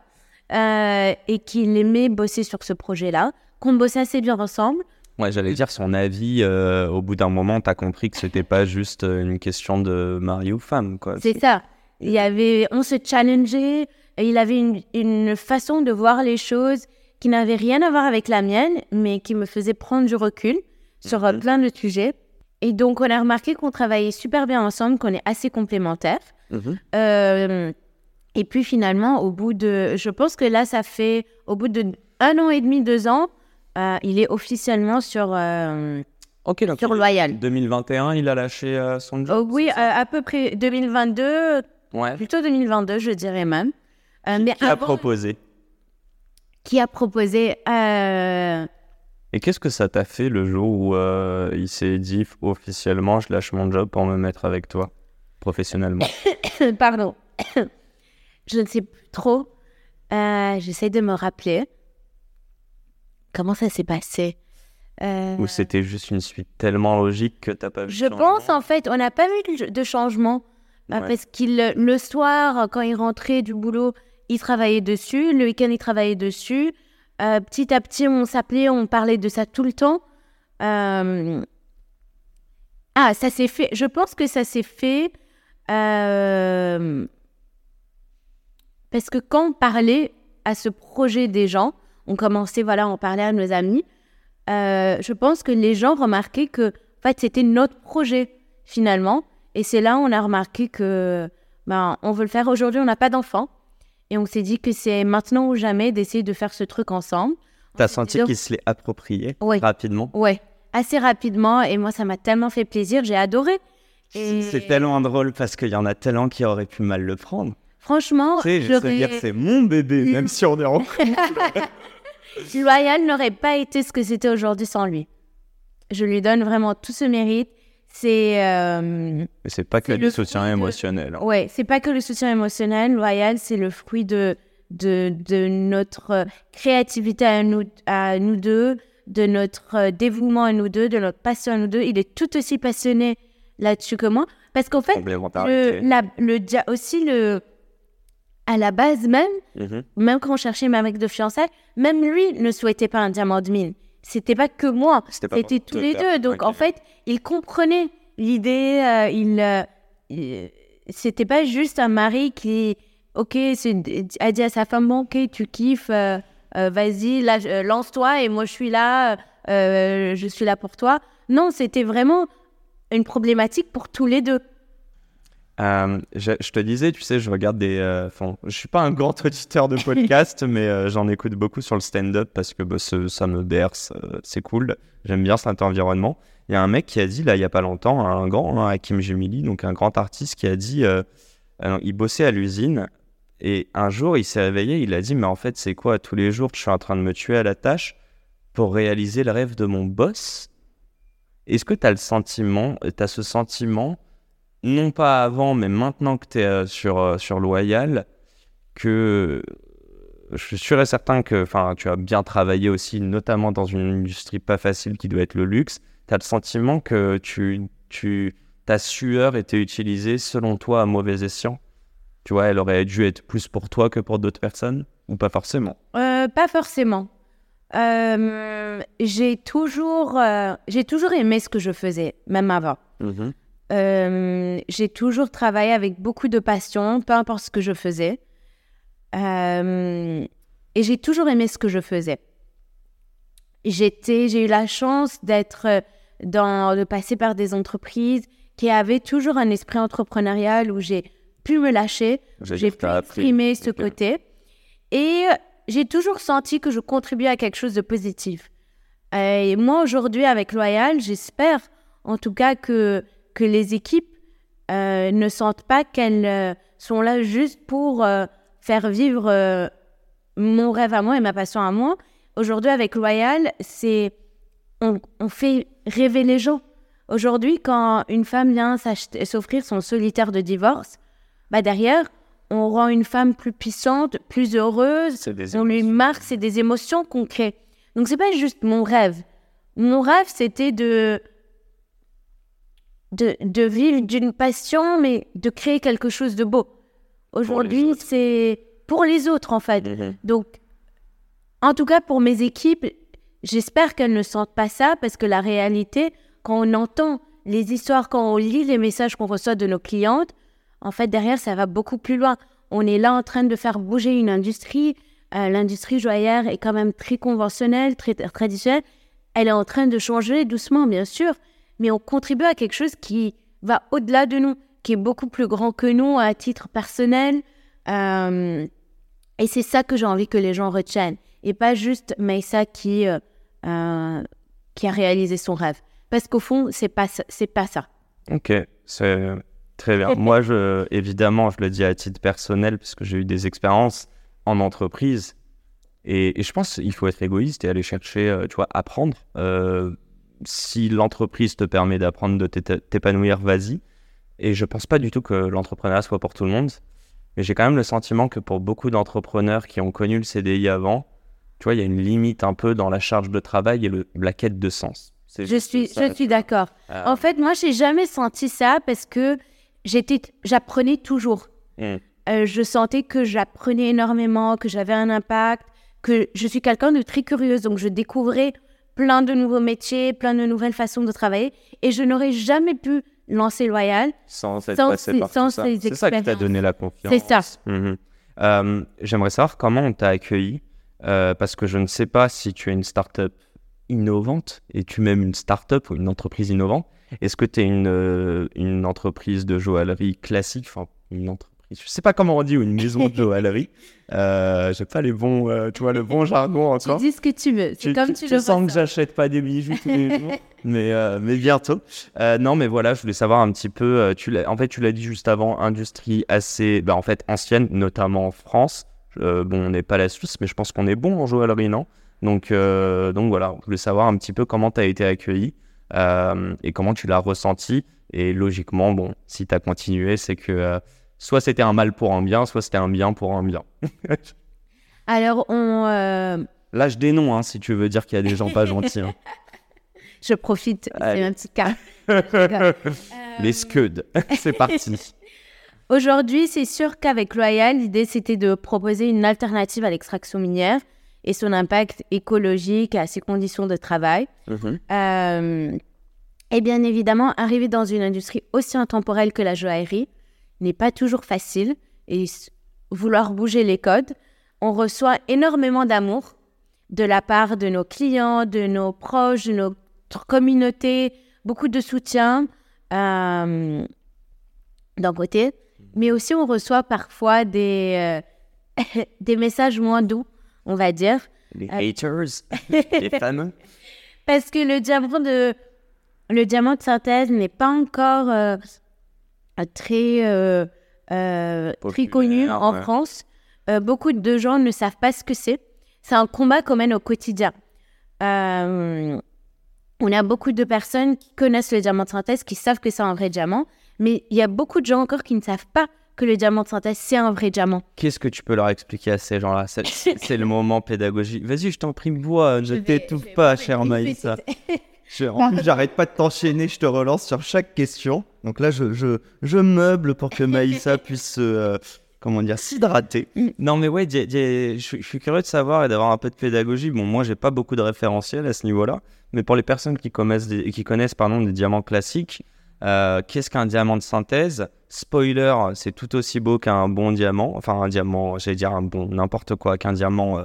euh, et qu'il aimait bosser sur ce projet-là, qu'on bossait assez bien ensemble. Ouais, j'allais dire son avis. euh, au bout d'un moment, t'as compris que c'était pas juste une question de mari ou femme, quoi. C'est ça. Il y avait, on se challengeait et il avait une, une façon de voir les choses qui n'avait rien à voir avec la mienne, mais qui me faisait prendre du recul sur Mhm. plein de sujets. Et donc, on a remarqué qu'on travaillait super bien ensemble, qu'on est assez complémentaires. Mhm. Euh, et puis finalement, au bout de, je pense que là, ça fait au bout de un an et demi, deux ans, euh, il est officiellement sur euh, Ok, donc sur Loyal. 2021, il a lâché euh, son job. Oh, oui, à peu près 2022, ouais. plutôt 2022, je dirais même. Mais Qui a proposé? qui a proposé euh, Et qu'est-ce que ça t'a fait le jour où euh, il s'est dit officiellement, je lâche mon job pour me mettre avec toi professionnellement? Pardon, je ne sais plus trop. Euh, J'essaie de me rappeler comment ça s'est passé? Euh, Ou c'était juste une suite tellement logique que t'as pas vu Je de pense en fait, on n'a pas vu de- changement Ouais. parce qu'il le soir, quand il rentrait du boulot, il travaillait dessus. Le week-end, il travaillait dessus. Euh, petit à petit, on s'appelait, on parlait de ça tout le temps. Euh, Ah, ça s'est fait. Je pense que ça s'est fait euh, parce que quand on parlait à ce projet des gens, on commençait voilà, on parlait à nos amis. je pense que les gens remarquaient que en fait, c'était notre projet finalement. Et c'est là où on a remarqué que ben, on veut le faire aujourd'hui. On n'a pas d'enfants. Et on s'est dit que c'est maintenant ou jamais d'essayer de faire ce truc ensemble. T'as senti qu'il se l'est approprié rapidement? Ouais, assez rapidement. Et moi, ça m'a tellement fait plaisir. J'ai adoré. Et C'est tellement drôle parce qu'il y en a tellement qui auraient pu mal le prendre. Franchement, Tu sais, je veux dire, c'est mon bébé, même si on est en couple. Loyal n'aurait pas été ce que c'était aujourd'hui sans lui. Je lui donne vraiment tout ce mérite. C'est euh, Mais c'est pas que le soutien de- émotionnel. hein. ouais, c'est pas que le soutien émotionnel. Loyal, c'est le fruit de de, de notre créativité à nous à nous deux, de notre dévouement à nous deux, de notre passion à nous deux. Il est tout aussi passionné là-dessus que moi, parce qu'en fait, le, la- aussi le à la base même. Mhm. même quand on cherchait ma mec de fiançailles, même lui ne souhaitait pas un diamant de mine. C'était pas que moi, C'était tous les deux. Donc en fait, il comprenait l'idée. euh, il, euh, il- c'était pas juste un mari qui, ok, a dit à sa femme, bon, ok, tu kiffes, euh, vas-y, lance-toi et moi je suis là, je suis là pour toi. Non, c'était vraiment une problématique pour tous les deux. Euh, je, te disais, tu sais, je regarde des. euh, je suis pas un grand auditeur de podcast, mais euh, j'en écoute beaucoup sur le stand-up parce que bah, ça me berce, euh, c'est cool. J'aime bien cet environnement. Il y a un mec qui a dit, là, il y a pas longtemps, un grand, hein, Hakim Gemili, donc un grand artiste, qui a dit. il bossait à l'usine et un jour, il s'est réveillé, il a dit, mais en fait, c'est quoi Tous les jours, je suis en train de me tuer à la tâche pour réaliser le rêve de mon boss? Est-ce que tu as le sentiment, tu as ce sentiment non pas avant, mais maintenant que tu es sur, euh, sur Loyal, que euh, je suis sûr et certain que tu as bien travaillé aussi, notamment dans une industrie pas facile qui doit être le luxe. Tu as le sentiment que tu, tu, ta sueur était utilisée selon toi à mauvais escient? Tu vois, elle aurait dû être plus pour toi que pour d'autres personnes? Ou pas forcément? Euh, pas forcément. Euh, j'ai toujours, euh, j'ai toujours aimé ce que je faisais, même avant. Euh, j'ai toujours travaillé avec beaucoup de passion, peu importe ce que je faisais. Euh, et j'ai toujours aimé ce que je faisais. J'étais, j'ai eu la chance d'être euh, dans, de passer par des entreprises qui avaient toujours un esprit entrepreneurial où j'ai pu me lâcher, j'ai pu exprimer ce côté. Et j'ai toujours senti que je contribuais à quelque chose de positif. Euh, Et moi, aujourd'hui, avec Loyal, j'espère en tout cas que, que les équipes euh, ne sentent pas qu'elles euh, sont là juste pour euh, faire vivre mon rêve à moi et ma passion à moi. Aujourd'hui, avec Loyal, c'est on, on fait rêver les gens. Aujourd'hui, quand une femme vient s'offrir son solitaire de divorce, bah derrière, on rend une femme plus puissante, plus heureuse, on lui marque, c'est des émotions qu'on crée. Donc c'est pas juste mon rêve. Mon rêve, c'était de, de de vivre d'une passion, mais de créer quelque chose de beau. Aujourd'hui, c'est pour les autres en fait. Mhm. Donc, en tout cas pour mes équipes, j'espère qu'elles ne sentent pas ça parce que la réalité, quand on entend les histoires, quand on lit les messages qu'on reçoit de nos clientes, en fait derrière ça va beaucoup plus loin. On est là en train de faire bouger une industrie. Euh, L'industrie joaillère est quand même très conventionnelle, très traditionnelle. Elle est en train de changer doucement, bien sûr, mais on contribue à quelque chose qui va au-delà de nous, qui est beaucoup plus grand que nous à titre personnel. Euh, et c'est ça que j'ai envie que les gens retiennent. Et pas juste Maïssa qui, euh, euh, qui a réalisé son rêve. Parce qu'au fond, c'est pas, c'est pas ça. Ok, c'est très bien. Moi, je, évidemment, je le dis à titre personnel, parce que j'ai eu des expériences en entreprise. Et, et je pense qu'il faut être égoïste et aller chercher, tu vois, apprendre. Si l'entreprise te permet d'apprendre, de t'épanouir, vas-y. Et je pense pas du tout que l'entrepreneuriat soit pour tout le monde. Mais j'ai quand même le sentiment que pour beaucoup d'entrepreneurs qui ont connu le CDI avant, tu vois, il y a une limite un peu dans la charge de travail et le, la quête de sens. Je suis, ça, je suis d'accord. Euh, En fait, moi, j'ai jamais senti ça parce que j'étais, j'apprenais toujours. Mm. Euh, je sentais que j'apprenais énormément, que j'avais un impact, que je suis quelqu'un de très curieuse, donc je découvrais plein de nouveaux métiers, plein de nouvelles façons de travailler, et je n'aurais jamais pu lancer Loyal. sans être sans passé ces- par sans tout ça. ces C'est ça qui t'a expériences. donné la confiance. C'est ça. Mhm. Euh, J'aimerais savoir comment on t'a accueilli, euh, parce que je ne sais pas si tu es une start-up innovante, et tu même une start-up ou une entreprise innovante. Est-ce que tu es une, euh, une entreprise de joaillerie classique, enfin une entreprise Je sais pas comment on dit une maison de joaillerie. Euh, j'ai pas les bons, euh, tu vois, le bon jargon Tu encore. dis ce que tu veux. C'est comme tu, le sens que j'achète pas des bijoux tous les jours, mais, euh, mais bientôt. Euh, non, mais voilà, je voulais savoir un petit peu. tu l'as, en fait, tu l'as dit juste avant, industrie assez, bah, en fait, ancienne, notamment en France. Bon, on n'est pas la Suisse, mais je pense qu'on est bon en joaillerie, non? Donc, donc voilà, je voulais savoir un petit peu comment tu as été accueilli et comment tu l'as ressenti. Et logiquement, bon, si tu as continué, c'est que soit c'était un mal pour un bien, soit c'était un bien pour un bien. Alors, on, euh, des noms, hein, si tu veux dire qu'il y a des gens pas gentils. hein. je profite. C'est ma petite carte. Les scuds, c'est parti. Aujourd'hui, c'est sûr qu'avec Loyal, l'idée c'était de proposer une alternative à l'extraction minière et son impact écologique à ses conditions de travail. Euh, et bien évidemment, arriver dans une industrie aussi intemporelle que la joaillerie n'est pas toujours facile. Et vouloir bouger les codes, on reçoit énormément d'amour de la part de nos clients, de nos proches, de notre communauté, beaucoup de soutien euh, d'un côté, mais aussi on reçoit parfois des, euh, des messages moins doux, on va dire, Les Euh, haters, les fameux. parce que le diamant de, le diamant de synthèse n'est pas encore très, euh, euh, très connu en ouais. France. Euh, beaucoup de gens ne savent pas ce que c'est. C'est un combat qu'on mène au quotidien. Euh, on a beaucoup de personnes qui connaissent le diamant de synthèse, qui savent que c'est un vrai diamant, mais il y a beaucoup de gens encore qui ne savent pas que le diamant de synthèse, c'est un vrai diamant. Qu'est-ce que tu peux leur expliquer à ces gens-là? C'est le moment pédagogique. Vas-y, je t'en prie, bois, ne t'étouffe pas, cher Maïssa. Je- en plus, j'arrête pas de t'enchaîner, je te relance sur chaque question. Donc là, je, je, je meuble pour que Maïssa puisse, euh, comment dire, s'hydrater. Non, mais ouais, je suis- je suis curieux de savoir et d'avoir un peu de pédagogie. Bon, moi, j'ai pas beaucoup de référentiels à ce niveau-là, mais pour les personnes qui connaissent des, qui connaissent pardon, des diamants classiques, euh, qu'est-ce qu'un diamant de synthèse? Spoiler, c'est tout aussi beau qu'un bon diamant. Enfin, un diamant, j'allais dire un bon n'importe quoi, qu'un diamant euh,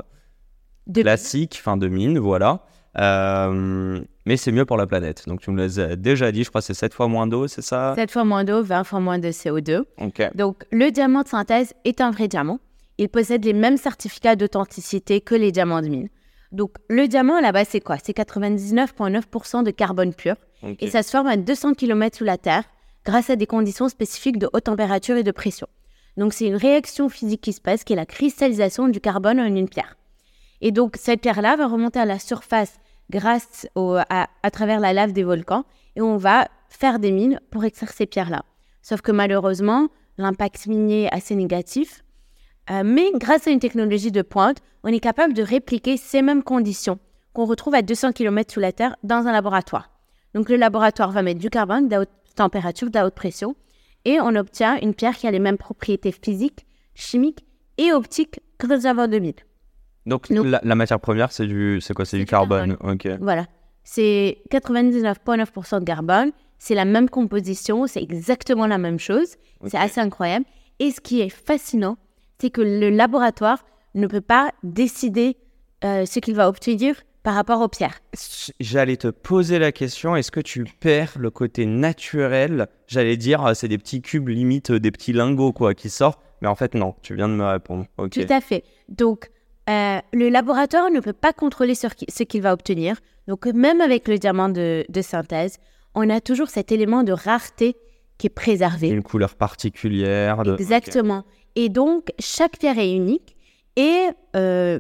classique, fin de mine, voilà. Euh, mais c'est mieux pour la planète. Donc, tu me l'as déjà dit, je crois que c'est 7 fois moins d'eau, c'est ça? 7 fois moins d'eau, 20 fois moins de CO2. Ok. Donc, le diamant de synthèse est un vrai diamant. Il possède les mêmes certificats d'authenticité que les diamants de mine. Donc, le diamant, là-bas, c'est quoi? C'est 99,9% de carbone pur. Et ça se forme à 200 km sous la Terre grâce à des conditions spécifiques de haute température et de pression. Donc, c'est une réaction physique qui se passe, qui est la cristallisation du carbone en une pierre. Et donc, cette pierre-là va remonter à la surface grâce à, travers la lave des volcans et on va faire des mines pour extraire ces pierres-là. Sauf que malheureusement, l'impact minier est assez négatif. Euh, mais grâce à une technologie de pointe, on est capable de répliquer ces mêmes conditions qu'on retrouve à 200 km sous la Terre dans un laboratoire. Donc le laboratoire va mettre du carbone d'à haute température, d'à haute pression, et on obtient une pierre qui a les mêmes propriétés physiques, chimiques et optiques que diamant de mine. Donc, la, la matière première, c'est du, c'est quoi? C'est du carbone. Ok. Voilà. C'est 99,9% de carbone, c'est la même composition, c'est exactement la même chose. C'est assez incroyable. Et ce qui est fascinant, c'est que le laboratoire ne peut pas décider euh, ce qu'il va obtenir par rapport aux pierres. J'allais te poser la question, est-ce que tu perds le côté naturel? J'allais dire, euh, c'est des petits cubes, limite euh, des petits lingots, quoi, qui sortent. Mais en fait, non, tu viens de me répondre. Ok. Tout à fait. Donc, euh, le laboratoire ne peut pas contrôler ce qu'il va obtenir. Donc, même avec le diamant de, de synthèse, on a toujours cet élément de rareté qui est préservé. Une couleur particulière. De... Exactement. Et donc, chaque pierre est unique. Et, euh,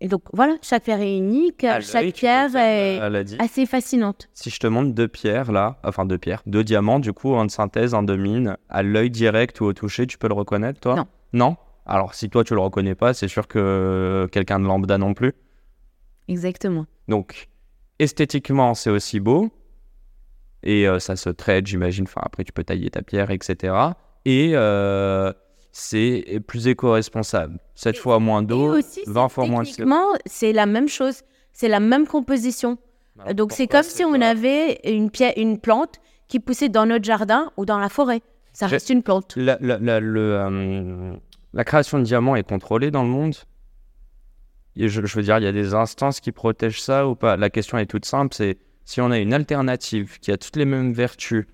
et donc, voilà, chaque pierre est unique. Chaque pierre est assez fascinante. Si je te montre deux pierres, là, enfin deux pierres, deux diamants, du coup, un de synthèse, un de mine, à l'œil direct ou au toucher, tu peux le reconnaître, toi? Non. Non? Alors, si toi, tu le reconnais pas, c'est sûr que quelqu'un de lambda non plus. Exactement. Donc, esthétiquement, c'est aussi beau. Et euh, ça se traite, j'imagine. Enfin, après, tu peux tailler ta pierre, etc. Et euh, c'est plus éco-responsable. 7 fois moins d'eau, aussi, 20 fois moins de CO2. techniquement, c'est la même chose. C'est la même composition. Alors, Donc, c'est comme si on avait une, pierre, une plante qui poussait dans notre jardin ou dans la forêt. Ça reste une plante. La, la- la- le, euh, la création de diamants est contrôlée dans le monde Et je, je veux dire, il y a des instances qui protègent ça ou pas? La question est toute simple, c'est si on a une alternative qui a toutes les mêmes vertus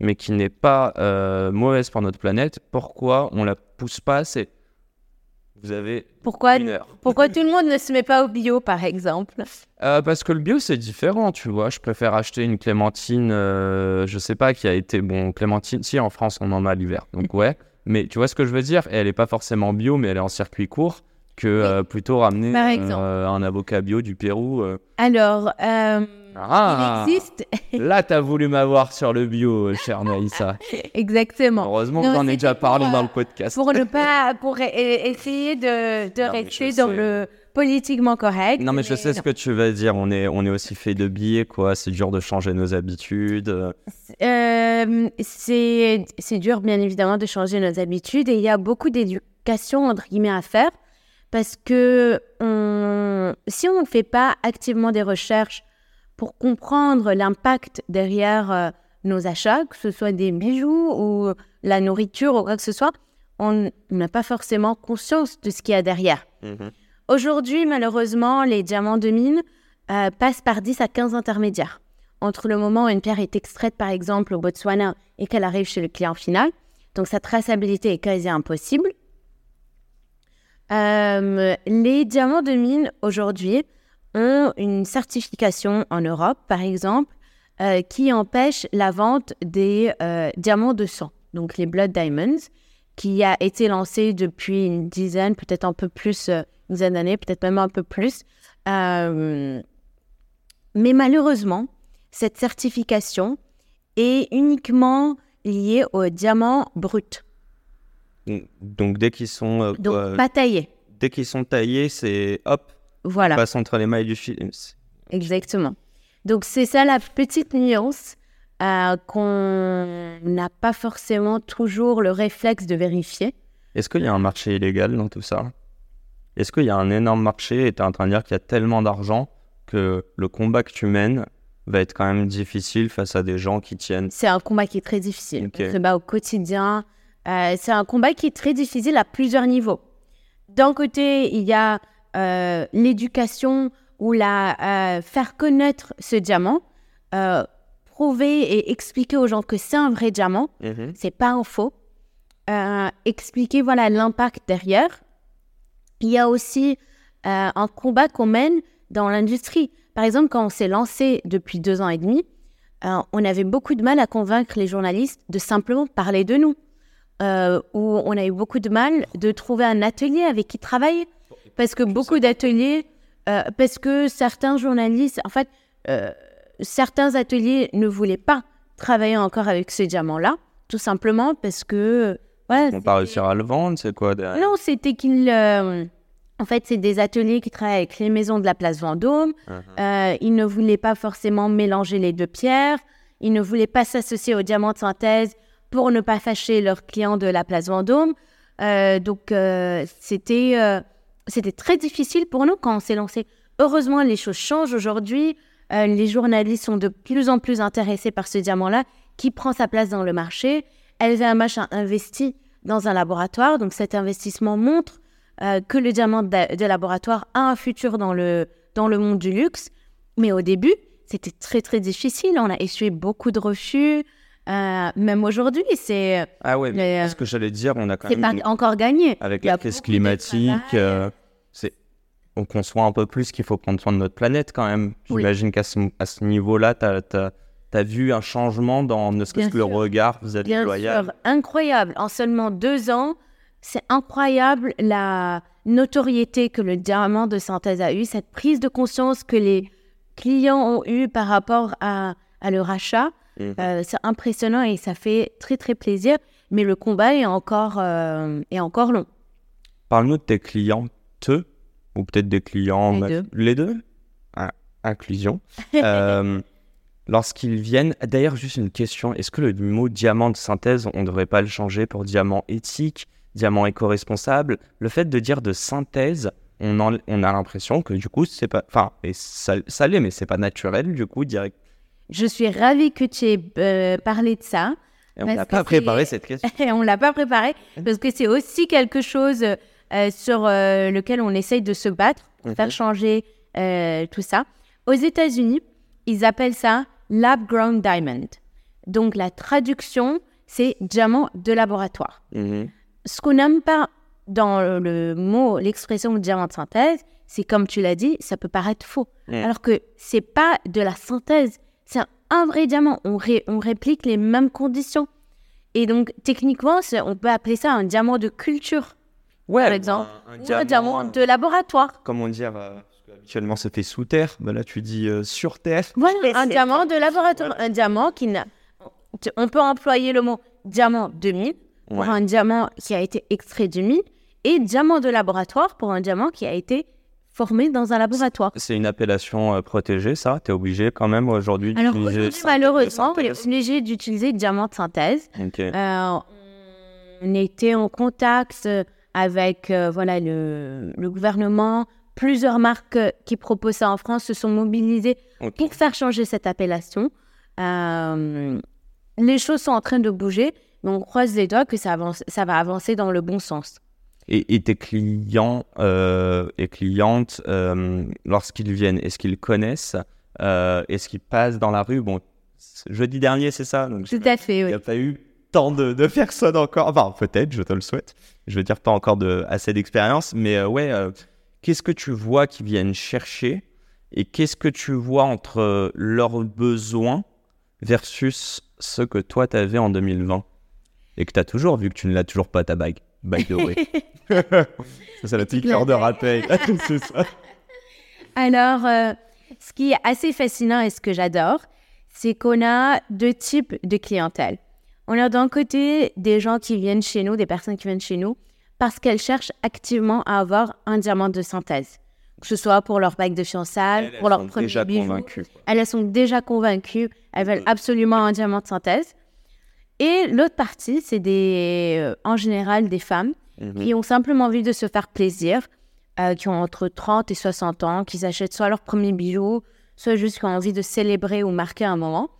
mais qui n'est pas euh, mauvaise pour notre planète, pourquoi on la pousse pas assez? Vous avez Pourquoi, une heure. pourquoi tout le monde ne se met pas au bio, par exemple? Euh, parce que le bio c'est différent, tu vois. Je préfère acheter une clémentine, euh, je sais pas, qui a été bon. Clémentine, si en France on en a l'hiver, donc ouais. Mais tu vois ce que je veux dire? Et Elle est pas forcément bio, mais elle est en circuit court. Que euh, plutôt ramener euh, un avocat bio du Pérou. euh. Alors, euh, Ah il existe Là, t'as voulu m'avoir sur le bio, chère Naïssa. exactement. Heureusement j'en ai c'était déjà parlé pour, dans le podcast. Pour ne pas, pour e- essayer de, de Non, rester dans sais. le politiquement correct. Non, mais je sais ce que tu vas dire. On est, on est aussi fait de billets, quoi. C'est dur de changer nos habitudes. euh. C'est c'est dur, bien évidemment, de changer nos habitudes et il y a beaucoup d'éducation, entre guillemets, à faire parce que on- si on ne fait pas activement des recherches pour comprendre l'impact derrière euh, nos achats, que ce soit des bijoux ou la nourriture ou quoi que ce soit, on on n'a pas forcément conscience de ce qu'il y a derrière. Aujourd'hui, malheureusement, les diamants de mine euh, passent par 10 à 15 intermédiaires. Entre le moment où une pierre est extraite, par exemple, au Botswana et qu'elle arrive chez le client final. Donc, sa traçabilité est quasi impossible. Euh, les diamants de mine, aujourd'hui, ont une certification en Europe, par exemple, euh, qui empêche la vente des diamants de sang, donc les Blood Diamonds, qui a été lancée depuis une dizaine, peut-être un peu plus, dizaine d'années, peut-être même un peu plus. Euh, mais malheureusement, cette certification est uniquement liée aux diamants bruts, Donc, dès qu'ils sont, euh, donc quoi, pas taillés. dès qu'ils sont taillés, c'est hop, Voilà. passe entre les mailles du film. Exactement. Donc c'est ça la petite nuance euh, qu'on n'a pas forcément toujours le réflexe de vérifier. Est-ce qu'il y a un marché illégal dans tout ça? Est-ce qu'il y a un énorme marché et tu es en train de dire qu'il y a tellement d'argent que le combat que tu mènes va être quand même difficile face à des gens qui tiennent C'est un combat qui est très difficile. On se bat au quotidien. Euh, c'est un combat qui est très difficile à plusieurs niveaux. D'un côté, il y a euh, l'éducation ou la euh, faire connaître ce diamant, prouver et expliquer aux gens que c'est un vrai diamant, c'est pas un faux. Expliquer voilà l'impact derrière. Il y a aussi euh, un combat qu'on mène dans l'industrie. Par exemple, quand on s'est lancé depuis deux ans et demi, euh, on avait beaucoup de mal à convaincre les journalistes de simplement parler de nous. Euh, où on a eu beaucoup de mal de trouver un atelier avec qui travailler. Parce que beaucoup d'ateliers, euh, parce que certains journalistes, en fait, certains ateliers ne voulaient pas travailler encore avec ce diamant-là, tout simplement parce que. Voilà, On pas réussir à le vendre, c'est quoi derrière? Non, c'était qu'ils. En fait, c'est des ateliers qui travaillent avec les maisons de la place Vendôme. Mhm. Euh, ils ne voulaient pas forcément mélanger les deux pierres. Ils ne voulaient pas s'associer aux diamants de synthèse pour ne pas fâcher leurs clients de la place Vendôme. Euh, donc, euh, c'était c'était très difficile pour nous quand on s'est lancé. Heureusement, les choses changent aujourd'hui. Les journalistes sont de plus en plus intéressés par ce diamant-là qui prend sa place dans le marché. LVMH a investi dans un laboratoire. Donc, cet investissement montre euh, que le diamant de, de laboratoire a un futur dans le, dans le monde du luxe. Mais au début, c'était très, très difficile. On a essuyé beaucoup de refus. Euh, même aujourd'hui, c'est Ah Mais, euh, ce que j'allais dire, on a quand même pas une- encore gagné. avec la crise climatique, c'est on conçoit un peu plus qu'il faut prendre soin de notre planète quand même. Oui. J'imagine qu'à ce, niveau-là, tu as, vu un changement dans ne serait-ce que le sûr. regard vis-à-vis de Loyal. sûr, incroyable. En seulement deux ans, c'est incroyable la notoriété que le diamant de synthèse a eu, cette prise de conscience que les clients ont eu par rapport à, à leur achat. Mhm. Euh, c'est impressionnant et ça fait très très plaisir. Mais le combat est encore, euh, est encore long. Parle-nous de tes clients, te, ou peut-être des clients. Les deux. Les deux? Ah, Inclusion. Euh, Lorsqu'ils viennent, d'ailleurs, juste une question est-ce que le mot diamant de synthèse, on ne devrait pas le changer pour diamant éthique, diamant éco-responsable Le fait de dire de synthèse, on, en- on a l'impression que du coup, c'est pas. Enfin, ça, ça l'est, mais c'est pas naturel, du coup, direct. Je suis ravie que tu aies euh, parlé de ça. Et on n'a pas préparé cette question. On ne l'a pas préparé parce que c'est aussi quelque chose euh, sur euh, lequel on essaye de se battre pour faire changer tout ça. Aux États-Unis, ils appellent ça lab grown diamond. Donc la traduction, c'est diamant de laboratoire. Mhm. Ce qu'on n'aime pas dans le mot, l'expression diamant de synthèse, c'est comme tu l'as dit, ça peut paraître faux. Alors que c'est pas de la synthèse, c'est un, vrai diamant. On, ré- on réplique les mêmes conditions. Et donc, techniquement, on peut appeler ça un diamant de culture, Ouais, par exemple, un, ou un diamant de laboratoire. Comment dire euh, parce que Habituellement, ça fait sous terre. Bah là, tu dis euh, sur terre. Voilà, un diamant de laboratoire. Un diamant qui n'a. On peut employer le mot diamant de mine pour Ouais. un diamant qui a été extrait du mine et diamant de laboratoire pour un diamant qui a été formé dans un laboratoire. C'est une appellation euh, protégée, ça T'es obligé quand même aujourd'hui Alors d'utiliser aujourd'hui, synthèse- malheureusement, on est obligé d'utiliser diamant de synthèse. Euh, on était en contact euh, avec euh, voilà, le, le gouvernement. Plusieurs marques qui proposent ça en France se sont mobilisées pour faire changer cette appellation. Euh, les choses sont en train de bouger, mais on croise les doigts que ça, avance, ça va avancer dans le bon sens. Et, et tes clients euh, et clientes, euh, lorsqu'ils viennent, est-ce qu'ils connaissent euh, Est-ce qu'ils passent dans la rue? Bon, jeudi dernier, c'est ça? Donc Tout à fait, Il n'y a pas eu tant de, de personnes encore. Enfin, peut-être, je te le souhaite. Je veux dire, pas encore de, assez d'expérience. Mais euh, ouais, euh, qu'est-ce que tu vois qu'ils viennent chercher? Et qu'est-ce que tu vois entre leurs besoins versus ce que toi, tu avais en 2020 Et que tu as toujours, vu que tu ne l'as toujours pas, ta bague. By the way. ça, c'est la petite cœur de rappel. c'est ça. Alors, euh, ce qui est assez fascinant et ce que j'adore, c'est qu'on a deux types de clientèle. On a d'un côté des gens qui viennent chez nous, des personnes qui viennent chez nous, parce qu'elles cherchent activement à avoir un diamant de synthèse. Que ce soit pour leur bague de fiançailles, pour leur premier bijou. Elles sont déjà convaincues, elles veulent absolument un diamant de synthèse. Et l'autre partie, c'est des, euh, en général des femmes Mhm. qui ont simplement envie de se faire plaisir, euh, qui ont entre 30 et 60 ans, qui s'achètent soit leur premier bijou, soit juste qui ont envie de célébrer ou marquer un moment,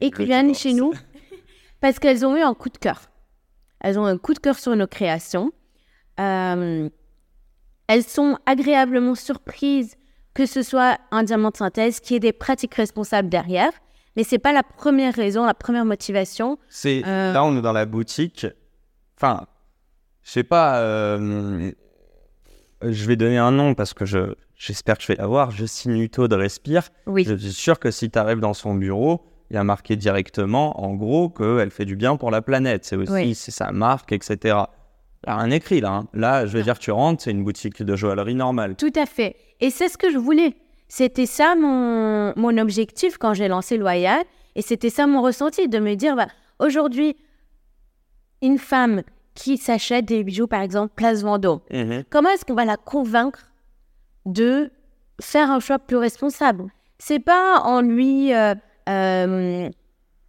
et qui viennent chez nous parce qu'elles ont eu un coup de cœur. Elles ont un coup de cœur sur nos créations. Euh, elles sont agréablement surprises que ce soit un diamant de synthèse, qui ait des pratiques responsables derrière. Mais c'est pas la première raison, la première motivation. C'est Euh. là on est dans la boutique. Enfin, je sais pas. euh, Je vais donner un nom parce que je j'espère que je vais l'avoir. Justine Hutto de Respire. Oui. Je suis sûr que si tu arrives dans son bureau, il y a marqué directement, en gros, qu'elle fait du bien pour la planète. C'est aussi Oui. c'est sa marque, etc. A rien écrit là. hein. Là, je veux dire, tu rentres, c'est une boutique de joaillerie normale. Tout à fait. Et c'est ce que je voulais. C'était ça mon, mon objectif quand j'ai lancé Loyal. Et c'était ça mon ressenti, de me dire, bah, aujourd'hui, une femme qui s'achète des bijoux, par exemple, Place Vendôme, comment est-ce qu'on va la convaincre de faire un choix plus responsable? C'est pas en lui euh, euh,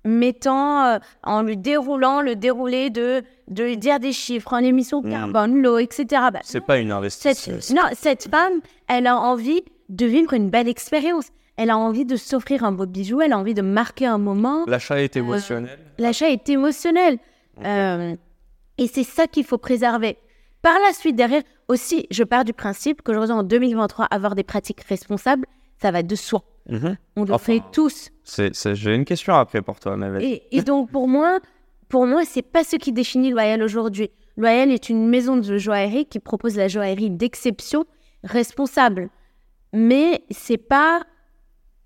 mettant, euh, en lui déroulant le déroulé de, de lui dire des chiffres, en émission Mhm. carbone, l'eau, etc. Bah, C'est pas une investition. Cette, non, cette femme, elle a envie de vivre une belle expérience. Elle a envie de s'offrir un beau bijou, elle a envie de marquer un moment. L'achat est émotionnel. L'achat est émotionnel. Euh, et c'est ça qu'il faut préserver. Par la suite, derrière, aussi, je pars du principe qu'aujourd'hui, en 2023, avoir des pratiques responsables, ça va de soi. Mhm. On le Enfin, fait tous. J'ai une question après pour toi, vas-y. Et, et donc, pour moi, pour moi, c'est pas ce qui définit Loyal aujourd'hui. Loyal est une maison de joaillerie qui propose la joaillerie d'exception responsable. Mais c'est pas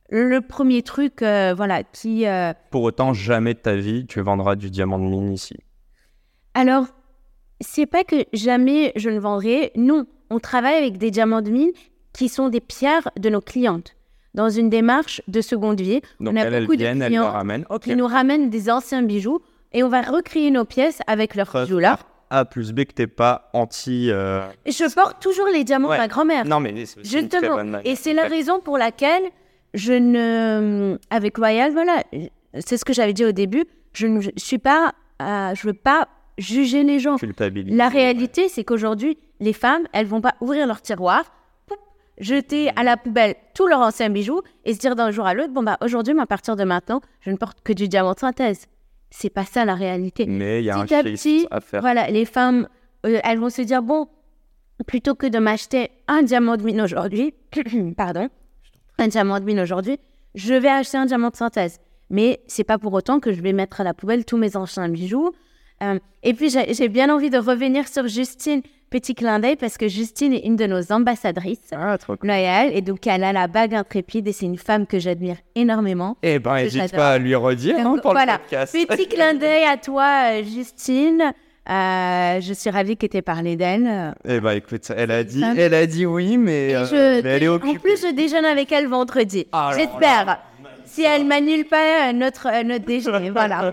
le premier truc, euh, voilà, qui. euh, Pour autant, jamais de ta vie, tu vendras du diamant de mine ici. Alors, c'est pas que jamais je ne vendrai. Non, on travaille avec des diamants de mine qui sont des pierres de nos clientes. Dans une démarche de seconde vie, Donc, on a elles, elles beaucoup de elles clients ramènent. Ok. qui nous ramènent des anciens bijoux et on va recréer nos pièces avec leurs bijoux là. A plus B que t'es pas anti. euh, Je porte toujours les diamants Ouais. de ma grand-mère. Non, mais c'est Justement. Et c'est la raison pour laquelle je ne. Avec Royal, voilà, c'est ce que j'avais dit au début. Je ne suis pas. euh, je veux pas juger les gens. La réalité, c'est qu'aujourd'hui, les femmes, elles vont pas ouvrir leur tiroir, jeter à la poubelle tous leurs anciens bijoux et se dire d'un jour à l'autre, bon bah aujourd'hui, à partir de maintenant, je ne porte que du diamant de synthèse. C'est pas ça la réalité. Mais il y a un Petit à shift petit, à faire. Voilà, les femmes, euh, elles vont se dire, bon, plutôt que de m'acheter un diamant de mine aujourd'hui, pardon, un diamant de mine aujourd'hui, je vais acheter un diamant de synthèse. mais c'est pas pour autant que je vais mettre à la poubelle tous mes anciens bijoux. Euh, et puis, j'ai bien envie de revenir sur Justine, petit clin d'œil, parce que Justine est une de nos ambassadrices Ah, trop cool. loyales, et donc elle a la bague intrépide, et c'est une femme que j'admire énormément. Eh ben, n'hésite pas à lui redire hein, Donc, pour voilà. le podcast. Petit clin d'œil à toi, euh, Justine. Euh, je suis ravie que tu aies parlé d'elle. Eh ben, écoute, elle a dit, elle a dit oui, mais, euh, mais elle est en occupée. plus, je déjeune avec elle vendredi. Alors J'espère. Si elle m'annule pas notre, notre déjeuner, voilà.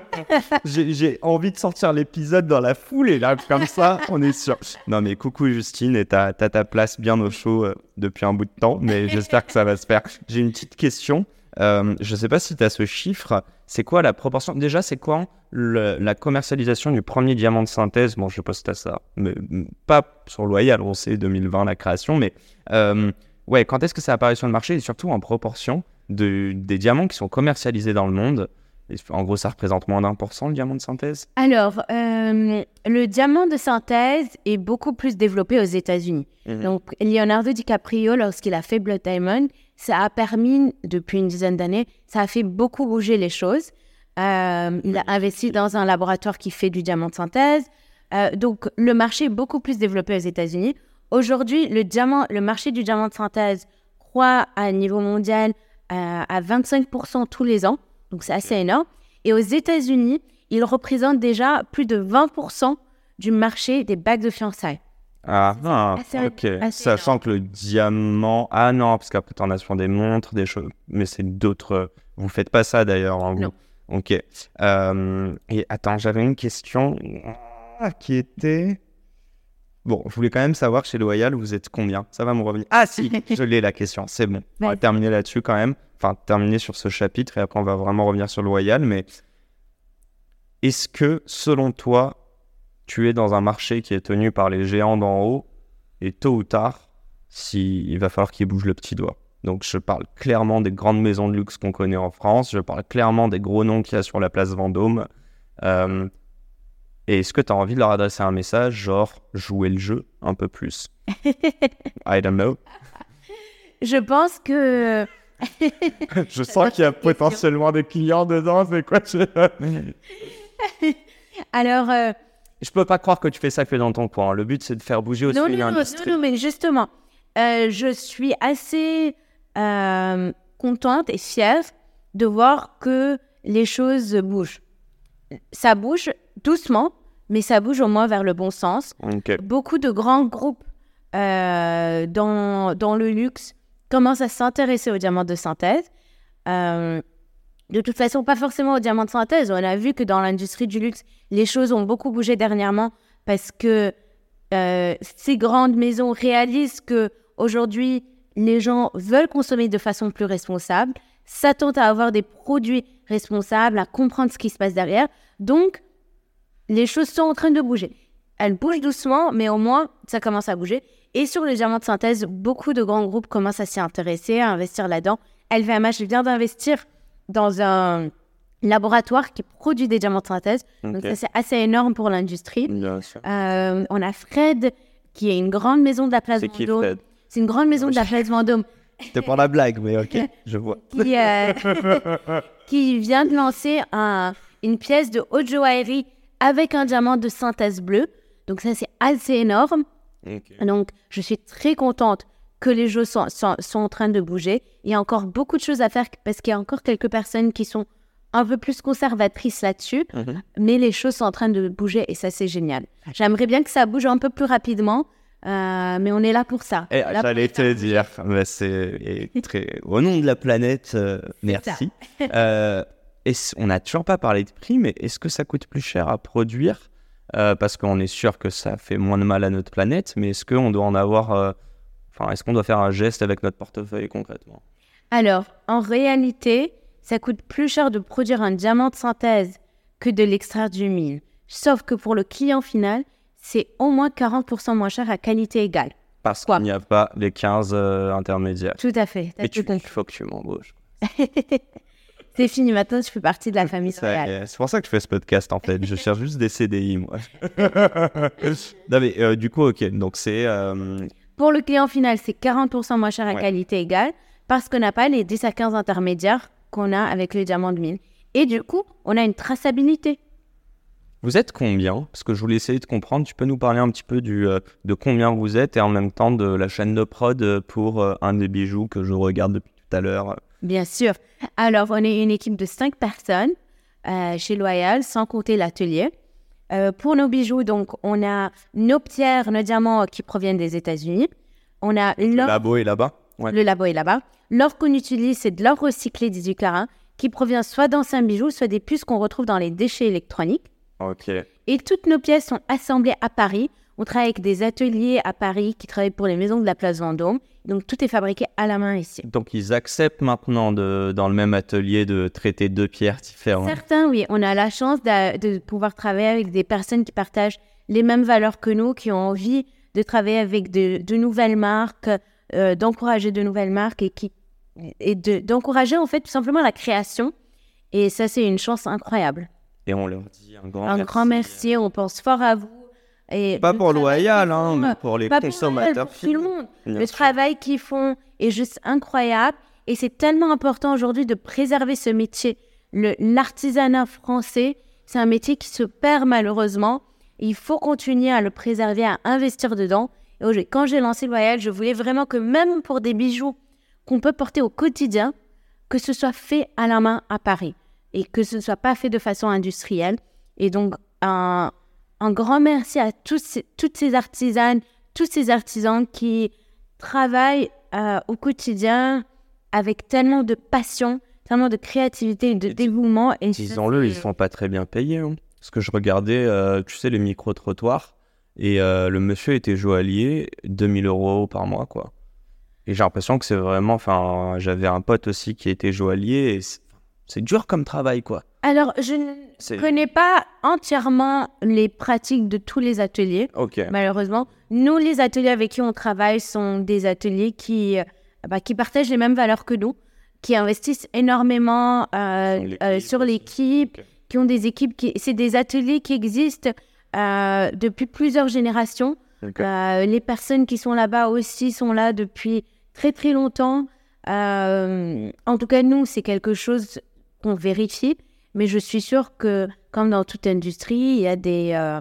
J'ai envie de sortir l'épisode dans la foule et là, comme ça, on est sûr. Non, mais coucou Justine, et t'as t'as ta place bien au chaud euh, depuis un bout de temps, mais j'espère que ça va se faire. J'ai une petite question. Euh, je sais pas si tu as ce chiffre. C'est quoi la proportion? Déjà, c'est quoi le- la commercialisation du premier diamant de synthèse Bon, je poste à ça, mais mm, pas sur Loyal, on sait 2020 la création, mais euh, ouais, quand est-ce que ça apparaît sur le marché et surtout en proportion de, des diamants qui sont commercialisés dans le monde et En gros, ça représente moins d'un pour cent le diamant de synthèse Alors, euh, le diamant de synthèse est beaucoup plus développé aux États-Unis. Mhm. Donc, Leonardo DiCaprio, lorsqu'il a fait Blood Diamond, ça a permis, depuis une dizaine d'années, ça a fait beaucoup bouger les choses. Euh, il a investi dans un laboratoire qui fait du diamant de synthèse. Euh, donc, le marché est beaucoup plus développé aux États-Unis. Aujourd'hui, le, diamant, le marché du diamant de synthèse croît à niveau mondial à 25% tous les ans. Donc, c'est assez énorme. Et aux États-Unis, il représente déjà plus de 20% du marché des bagues de fiançailles. Ah, ah, assez- ok. assez Sachant que le diamant. Ah non, parce qu'après, t'en as sur des montres, des choses. Mais c'est d'autres. Vous faites pas ça d'ailleurs. hein, vous. Non. Ok. Euh, Et attends, j'avais une question ah, qui était. Bon, je voulais quand même savoir chez Loyal, vous êtes combien? Ça va me revenir. Ah si, je l'ai la question, c'est bon. On va terminer là-dessus quand même. Enfin, terminer sur ce chapitre et après on va vraiment revenir sur Loyal. Mais est-ce que, selon toi, tu es dans un marché qui est tenu par les géants d'en haut et tôt ou tard, si, il va falloir qu'ils bougent le petit doigt? Donc je parle clairement des grandes maisons de luxe qu'on connaît en France, je parle clairement des gros noms qu'il y a sur la place Vendôme. Euh, et est-ce que tu as envie de leur adresser un message, genre jouer le jeu un peu plus? I don't know. Je pense que je sens qu'il y a potentiellement des clients dedans, c'est quoi je... Alors, euh, je peux pas croire que tu fais ça que dans ton coin. Le but c'est de faire bouger aussi non, non, non, l'industrie. non, non, mais justement, euh, je suis assez euh, contente et fière de voir que les choses bougent. Ça bouge doucement, mais ça bouge au moins vers le bon sens. Beaucoup de grands groupes euh, dans, dans le luxe commencent à s'intéresser aux diamants de synthèse. Euh, de toute façon, pas forcément aux diamants de synthèse. On a vu que dans l'industrie du luxe, les choses ont beaucoup bougé dernièrement parce que euh, ces grandes maisons réalisent que aujourd'hui, les gens veulent consommer de façon plus responsable, s'attendent à avoir des produits responsables, à comprendre ce qui se passe derrière. Donc, les choses sont en train de bouger. Elles bougent doucement, mais au moins, ça commence à bouger. Et sur les diamants de synthèse, beaucoup de grands groupes commencent à s'y intéresser, à investir là-dedans. LVMH vient d'investir dans un laboratoire qui produit des diamants de synthèse. Donc, ça, c'est assez énorme pour l'industrie. Bien sûr. Euh, on a Fred, qui est une grande maison de la place C'est qui Vendôme. Fred? C'est une grande maison de la place Vendôme C'était pour la blague, mais ok, je vois. qui, euh, qui vient de lancer un- une pièce de haute joaillerie avec un diamant de synthèse bleu. Donc ça, c'est assez énorme. Donc, je suis très contente que les jeux sont, sont, sont en train de bouger. Il y a encore beaucoup de choses à faire parce qu'il y a encore quelques personnes qui sont un peu plus conservatrices là-dessus. Mhm. Mais les choses sont en train de bouger et ça, c'est génial. J'aimerais bien que ça bouge un peu plus rapidement, euh, mais on est là pour ça. J'allais te dire, mais c'est très au nom de la planète, euh, merci. Euh, on n'a toujours pas parlé de prix, mais est-ce que ça coûte plus cher à produire Euh, Parce qu'on est sûr que ça fait moins de mal à notre planète, mais est-ce qu'on doit en avoir, euh, enfin, est-ce qu'on doit faire un geste avec notre portefeuille concrètement? Alors, en réalité, ça coûte plus cher de produire un diamant de synthèse que de l'extraire du mine. Sauf que pour le client final, c'est au moins 40% moins cher à qualité égale. Parce qu'il n'y a pas les 15 euh, intermédiaires. Tout à fait. t'as Mais tout tu, il faut que tu m'embauches. C'est fini, maintenant je fais partie de la famille royale. euh, C'est pour ça que je fais ce podcast en fait. Je cherche juste des CDI moi. non mais euh, du coup ok donc c'est euh, Pour le client final, c'est 40% moins cher à Ouais. qualité égale parce qu'on n'a pas les 10 à 15 intermédiaires qu'on a avec le diamant de mine. Et du coup, on a une traçabilité. Vous êtes combien? Parce que je voulais essayer de comprendre. Tu peux nous parler un petit peu du, euh, de combien vous êtes et en même temps de la chaîne de prod pour euh, un des bijoux que je regarde depuis tout à l'heure. Bien sûr. Alors, on est une équipe de cinq personnes euh, chez Loyal, sans compter l'atelier. Euh, pour nos bijoux, donc, on a nos pierres, nos diamants qui proviennent des États-Unis. On a Le labo est là-bas Ouais. le labo est là-bas. L'or qu'on utilise, c'est de l'or recyclé 18 carats qui provient soit d'anciens bijoux, soit des puces qu'on retrouve dans les déchets électroniques. Ok. Et toutes nos pièces sont assemblées à Paris. On travaille avec des ateliers à Paris qui travaillent pour les maisons de la place Vendôme. Donc tout est fabriqué à la main ici. Donc ils acceptent maintenant de, dans le même atelier de traiter deux pierres différentes. Certains, oui, on a la chance de, pouvoir travailler avec des personnes qui partagent les mêmes valeurs que nous, qui ont envie de travailler avec de, de nouvelles marques, euh, d'encourager de nouvelles marques et, qui, et de- d'encourager en fait tout simplement la création. Et ça, c'est une chance incroyable. Et on leur dit un grand Un merci. grand merci, on pense fort à vous. Et Pas pour Loyal, hein, mais pour les pas pour consommateurs Loyal, pour tout le monde. Bien Le sûr. travail qu'ils font est juste incroyable et c'est tellement important aujourd'hui de préserver ce métier. Le- L'artisanat français, c'est un métier qui se perd malheureusement. Il faut continuer à le préserver, à investir dedans. Et quand j'ai lancé Loyal, je voulais vraiment que même pour des bijoux qu'on peut porter au quotidien, que ce soit fait à la main à Paris et que ce ne soit pas fait de façon industrielle. Et donc, un, un grand merci à tous ces- toutes ces artisanes, tous ces artisans qui travaillent euh, au quotidien avec tellement de passion, tellement de créativité et de Et dévouement. Et Disons-le, ils sont pas très bien payés. hein. Parce que je regardais, euh, tu sais, les micro-trottoirs, et euh, le monsieur était joaillier, 2000 euros par mois, quoi. Et j'ai l'impression que c'est vraiment. Enfin, j'avais un pote aussi qui était joaillier, et c'est dur comme travail, quoi. Alors, je ne connais pas entièrement les pratiques de tous les ateliers. Malheureusement. Nous, les ateliers avec qui on travaille sont des ateliers qui, euh, bah, qui partagent les mêmes valeurs que nous, qui investissent énormément euh, Sur l'équipe euh, qui ont des équipes qui... C'est des ateliers qui existent euh, depuis plusieurs générations. Les personnes qui sont là-bas aussi sont là depuis très très longtemps. En tout cas, nous, c'est quelque chose qu'on vérifie, mais je suis sûre que, comme dans toute industrie, il y a des, euh,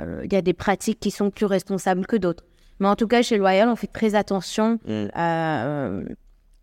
euh, il y a des pratiques qui sont plus responsables que d'autres. Mais en tout cas, chez Loyal, on fait très attention Mm. à euh,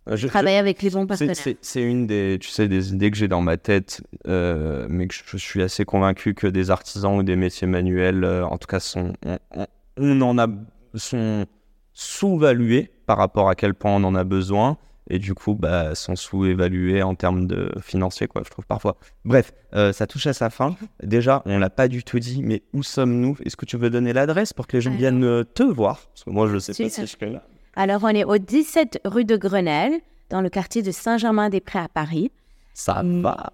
Je- je- travailler avec les bons partenaires. C'est une des, tu sais, des idées que j'ai dans ma tête, euh, mais que je, je suis assez convaincu que des artisans ou des métiers manuels, euh, en tout cas, sont, on, on- on en a, sont sous-valués par rapport à quel point on en a besoin, et du coup, bah, sont sous-évalués en termes de financiers, quoi, je trouve parfois. Bref, euh, ça touche à sa fin. Déjà, on l'a pas du tout dit, mais où sommes-nous? Est-ce que tu veux donner l'adresse pour que les gens viennent euh, te voir? Parce que moi, je sais Si, pas si je là. Alors, on est au 17 rue de Grenelle, dans le quartier de Saint-Germain-des-Prés à Paris. Ça Mm. va.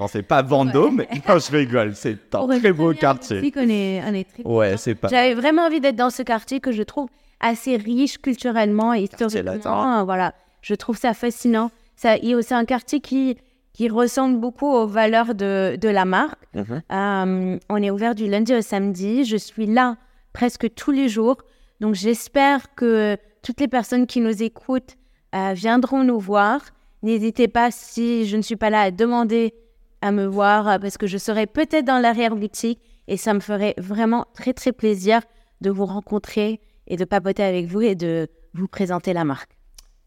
non, c'est pas Vendôme, mais non, je rigole, c'est un très beau quartier. on est, on est très Ouais, c'est pas. J'avais vraiment envie d'être dans ce quartier que je trouve assez riche culturellement et historiquement. Euh, Voilà, je trouve ça fascinant. Ça, il y a aussi un quartier qui, qui ressemble beaucoup aux valeurs de, de la marque. Mhm. Euh, on est ouvert du lundi au samedi. Je suis là presque tous les jours. Donc j'espère que toutes les personnes qui nous écoutent euh, viendront nous voir. N'hésitez pas, si je ne suis pas là, à demander à me voir euh, parce que je serai peut-être dans l'arrière-boutique et ça me ferait vraiment très très plaisir de vous rencontrer et de papoter avec vous et de vous présenter la marque.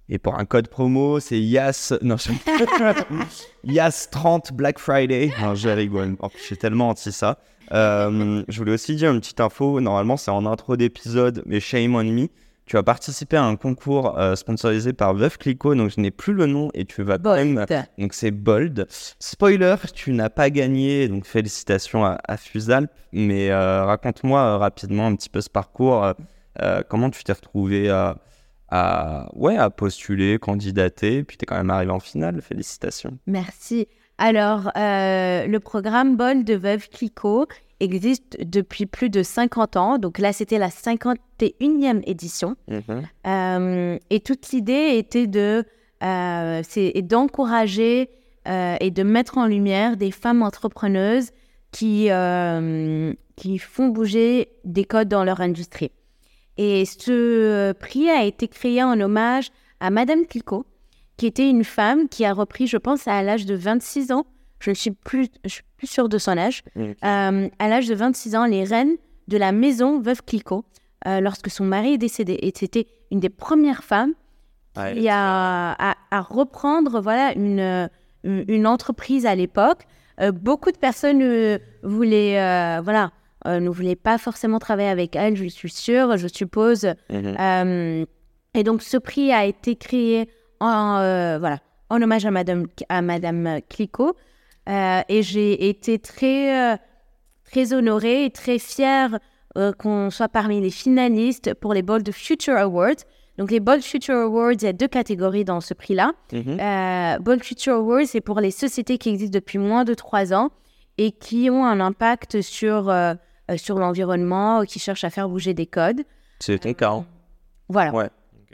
Et pour un code promo, c'est YAS. Non, je... YAS 30 Black Friday. Non, je rigole. Oh, je suis tellement anti ça. Euh, je voulais aussi dire une petite info. Normalement, c'est en intro d'épisode, mais shame on me. Tu vas participer à un concours euh, sponsorisé par Veuve Clicquot, donc je n'ai plus le nom et tu vas même. Donc c'est bold. Spoiler, tu n'as pas gagné, donc félicitations à, à Fusalp. Mais euh, raconte-moi rapidement un petit peu ce parcours. Euh, comment tu t'es retrouvé à, à, ouais, à postuler, candidater, puis tu es quand même arrivé en finale. Félicitations. Merci. Alors, euh, le programme Bol de Veuve Clicquot existe depuis plus de 50 ans. Donc là, c'était la 51e édition. Euh, et toute l'idée était de, euh, d'encourager et de mettre en lumière des femmes entrepreneuses qui, qui font bouger des codes dans leur industrie. Et ce prix a été créé en hommage à Madame Clicquot, qui était une femme qui a repris, je pense, à l'âge de 26 ans. Je ne suis plus, je suis plus sûre de son âge. Euh, à l'âge de 26 ans, les reines de la maison Veuve Clicquot, euh, lorsque son mari est décédé. Et c'était une des premières femmes Ouais, qui a à, à reprendre voilà une, euh, une entreprise à l'époque. Euh, beaucoup de personnes euh, voulaient euh, voilà euh, ne voulaient pas forcément travailler avec elle, je suis sûre, je suppose. Mhm. Euh, et donc ce prix a été créé en euh, voilà en hommage à Madame à Madame Clicquot. Euh, et j'ai été très très honorée et très fière qu'on soit parmi les finalistes pour les Bold Future Awards. Donc les Bold Future Awards, il y a deux catégories dans ce prix-là. Mhm. Bold Future Awards, c'est pour les sociétés qui existent depuis moins de trois ans et qui ont un impact sur, sur l'environnement, qui cherchent à faire bouger des codes. C'est ton cas. Voilà, Ouais.